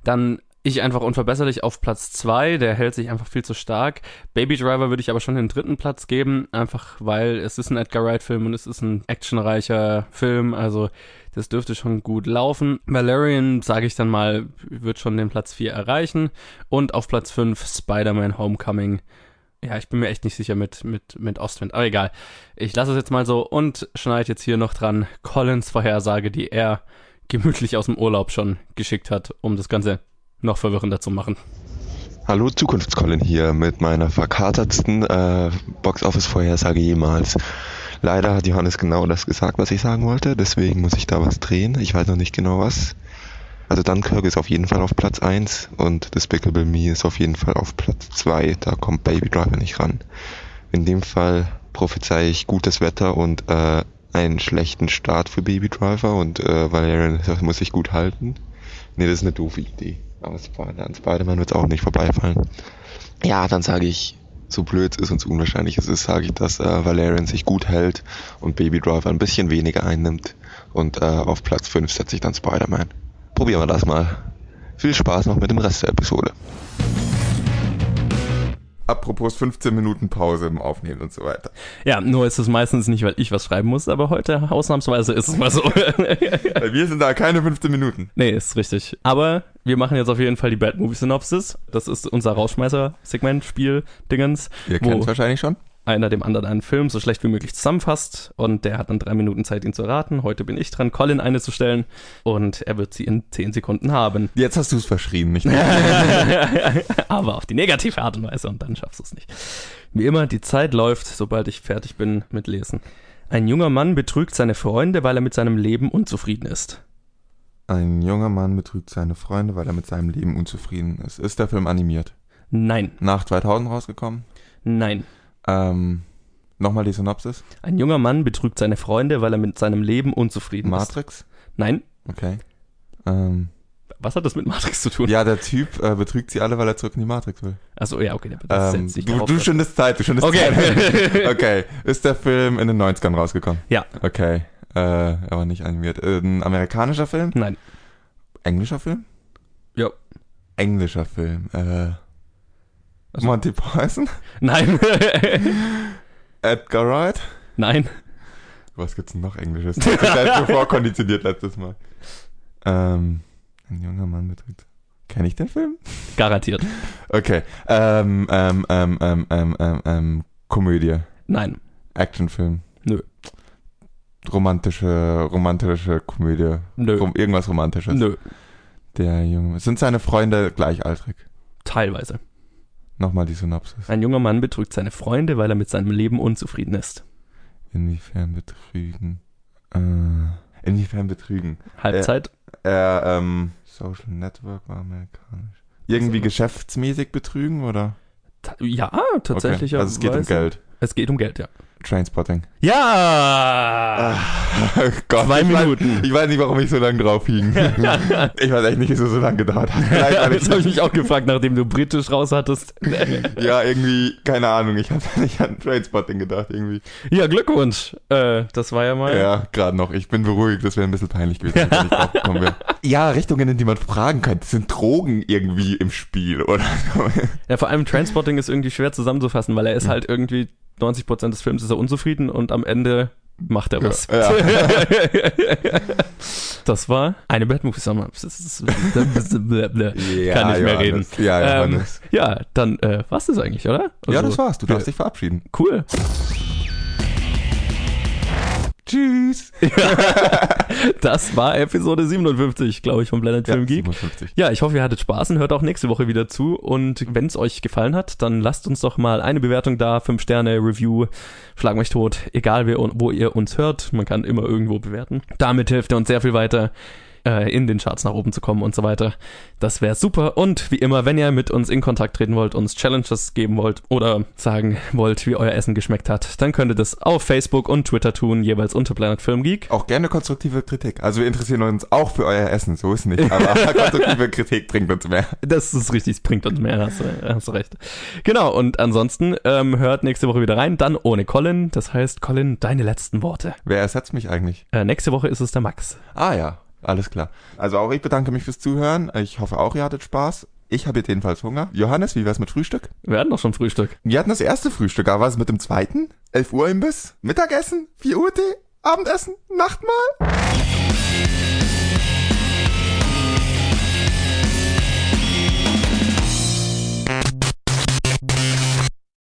Dann ich einfach unverbesserlich auf Platz 2, der hält sich einfach viel zu stark. Baby Driver würde ich aber schon den dritten Platz geben, einfach weil es ist ein Edgar Wright Film und es ist ein actionreicher Film, also das dürfte schon gut laufen. Valerian, sage ich dann mal, wird schon den Platz 4 erreichen. Und auf Platz 5 Spider-Man Homecoming. Ja, ich bin mir echt nicht sicher mit, mit, mit Ostwind, aber egal. Ich lasse es jetzt mal so und schneide jetzt hier noch dran Collins Vorhersage, die er gemütlich aus dem Urlaub schon geschickt hat, um das Ganze noch verwirrender zu machen. Hallo Zukunftscolin hier mit meiner verkatertsten äh, Box-Office-Vorhersage jemals. Leider hat Johannes genau das gesagt, was ich sagen wollte, deswegen muss ich da was drehen. Ich weiß noch nicht genau was. Also Dunkirk ist auf jeden Fall auf Platz 1 und Despicable Me ist auf jeden Fall auf Platz 2. Da kommt Baby Driver nicht ran. In dem Fall prophezei ich gutes Wetter und äh, einen schlechten Start für Baby Driver und äh, Valerian muss sich gut halten. Nee, das ist eine doofe Idee. Aber an Spider-Man wird es auch nicht vorbeifallen. Ja, dann sage ich so blöd es ist und so unwahrscheinlich es ist, sage ich, dass äh, Valerian sich gut hält und Baby Driver ein bisschen weniger einnimmt. Und äh, auf Platz 5 setze ich dann Spider-Man. Probieren wir das mal. Viel Spaß noch mit dem Rest der Episode. Apropos 15 Minuten Pause im Aufnehmen und so weiter. Ja, nur ist es meistens nicht, weil ich was schreiben muss, aber heute ausnahmsweise ist es mal so. Weil wir sind da keine 15 Minuten. nee, ist richtig. Aber wir machen jetzt auf jeden Fall die Bad Movie Synopsis. Das ist unser Rausschmeißer-Segment, Spiel, Dingens. Ihr kennt es wahrscheinlich schon. Einer dem anderen einen Film so schlecht wie möglich zusammenfasst und der hat dann drei Minuten Zeit, ihn zu erraten. Heute bin ich dran, Colin eine zu stellen und er wird sie in zehn Sekunden haben. Jetzt hast du es verschrieben, nicht Aber auf die negative Art und Weise und dann schaffst du es nicht. Wie immer, die Zeit läuft, sobald ich fertig bin mit Lesen. Ein junger Mann betrügt seine Freunde, weil er mit seinem Leben unzufrieden ist. Ein junger Mann betrügt seine Freunde, weil er mit seinem Leben unzufrieden ist. Ist der Film animiert? Nein, Nach 2000 rausgekommen? nein. Ähm, nochmal die Synopsis. Ein junger Mann betrügt seine Freunde, weil er mit seinem Leben unzufrieden ist. Matrix? Nein. Okay. Ähm, Was hat das mit Matrix zu tun? ja, der Typ äh, betrügt sie alle, weil er zurück in die Matrix will. Achso, ja, okay, das Ähm, sich du, du schindest Zeit, du schindest Okay. Zeit. okay. Ist der Film in den 90ern rausgekommen? Ja. Okay. Äh, aber nicht animiert. Äh, Ein amerikanischer Film? Nein. Englischer Film? Ja. Englischer Film. Äh, Also- Monty Python? Nein. Edgar Wright? Nein. Was gibt's denn noch Englisches? Das ist halt so vorkonditioniert letztes Mal. Ähm, ein junger Mann betrügt. Kenne ich den Film? Garantiert. Okay. Ähm, ähm, ähm, ähm, ähm, ähm, ähm, Komödie. Nein. Actionfilm. Nö. Romantische, romantische Komödie. Nö. Rom irgendwas Romantisches. Nö. Der Junge. Sind seine Freunde gleichaltrig? Teilweise. Nochmal die Synopsis. Ein junger Mann betrügt seine Freunde, weil er mit seinem Leben unzufrieden ist. Inwiefern betrügen? Äh, inwiefern betrügen? Halbzeit? Er, ähm, Social Network war amerikanisch. Irgendwie Also- geschäftsmäßig betrügen, oder? Ja, tatsächlich. Okay. Also es geht um Geld. Es geht um Geld, ja. Trainspotting. Ja! Gott, Zwei ich Minuten. Weiß, ich weiß nicht, warum ich so lange drauf hing. ich weiß echt nicht, wieso so lange gedauert hat. Vielleicht, das habe ich mich auch gefragt, nachdem du britisch raus hattest. ja, irgendwie, keine Ahnung, ich habe nicht an Trainspotting gedacht, irgendwie. ja, Glückwunsch. Äh, das war ja mal. Ja, gerade noch. Ich bin beruhigt, das wäre ein bisschen peinlich gewesen, wenn ich wäre. Ja, Richtungen, in die man fragen könnte. Sind Drogen irgendwie im Spiel, oder? Ja, vor allem Transporting ist irgendwie schwer zusammenzufassen, weil er ist halt irgendwie 90% des Films ist er unzufrieden und am Ende macht er was. Ja. Das war eine Bad Movie Summer. Kann nicht mehr reden. Ja, Ähm, ja, dann äh, war's das eigentlich, oder? ja, Also, das war's. Du darfst dich verabschieden. Cool. Tschüss. Das war Episode 57, glaube ich, vom Planet Film Geek. 57. Ja, ich hoffe, ihr hattet Spaß und hört auch nächste Woche wieder zu. Und wenn es euch gefallen hat, dann lasst uns doch mal eine Bewertung da, 5 Sterne, Review, schlag mich tot, egal wo ihr uns hört. Man kann immer irgendwo bewerten. Damit hilft ihr uns sehr viel weiter, äh, in den Charts nach oben zu kommen und so weiter. Das wäre super. Und wie immer, wenn ihr mit uns in Kontakt treten wollt, uns Challenges geben wollt oder sagen wollt, wie euer Essen geschmeckt hat, dann könnt ihr das auf Facebook und Twitter tun, jeweils unter Planet Film Geek. Auch gerne konstruktive Kritik. Also wir interessieren uns auch für euer Essen, so ist nicht. Aber konstruktive Kritik bringt uns mehr. Das ist richtig, es bringt uns mehr, hast, du- hast du recht. Genau, und ansonsten ähm, hört nächste Woche wieder rein, dann ohne Colin. Das heißt, Colin, deine letzten Worte. Wer ersetzt mich eigentlich? Äh, nächste Woche ist es der Max. Ah ja, alles klar. Also auch ich bedanke mich fürs Zuhören. Ich hoffe auch, ihr hattet Spaß. Ich habe jetzt jedenfalls Hunger. Johannes, wie wär's mit Frühstück? Wir hatten doch schon Frühstück. Wir hatten das erste Frühstück, aber was mit dem zweiten? 11 Uhr Imbiss? Mittagessen? 4 Uhr Tee? Abendessen? Nachtmahl?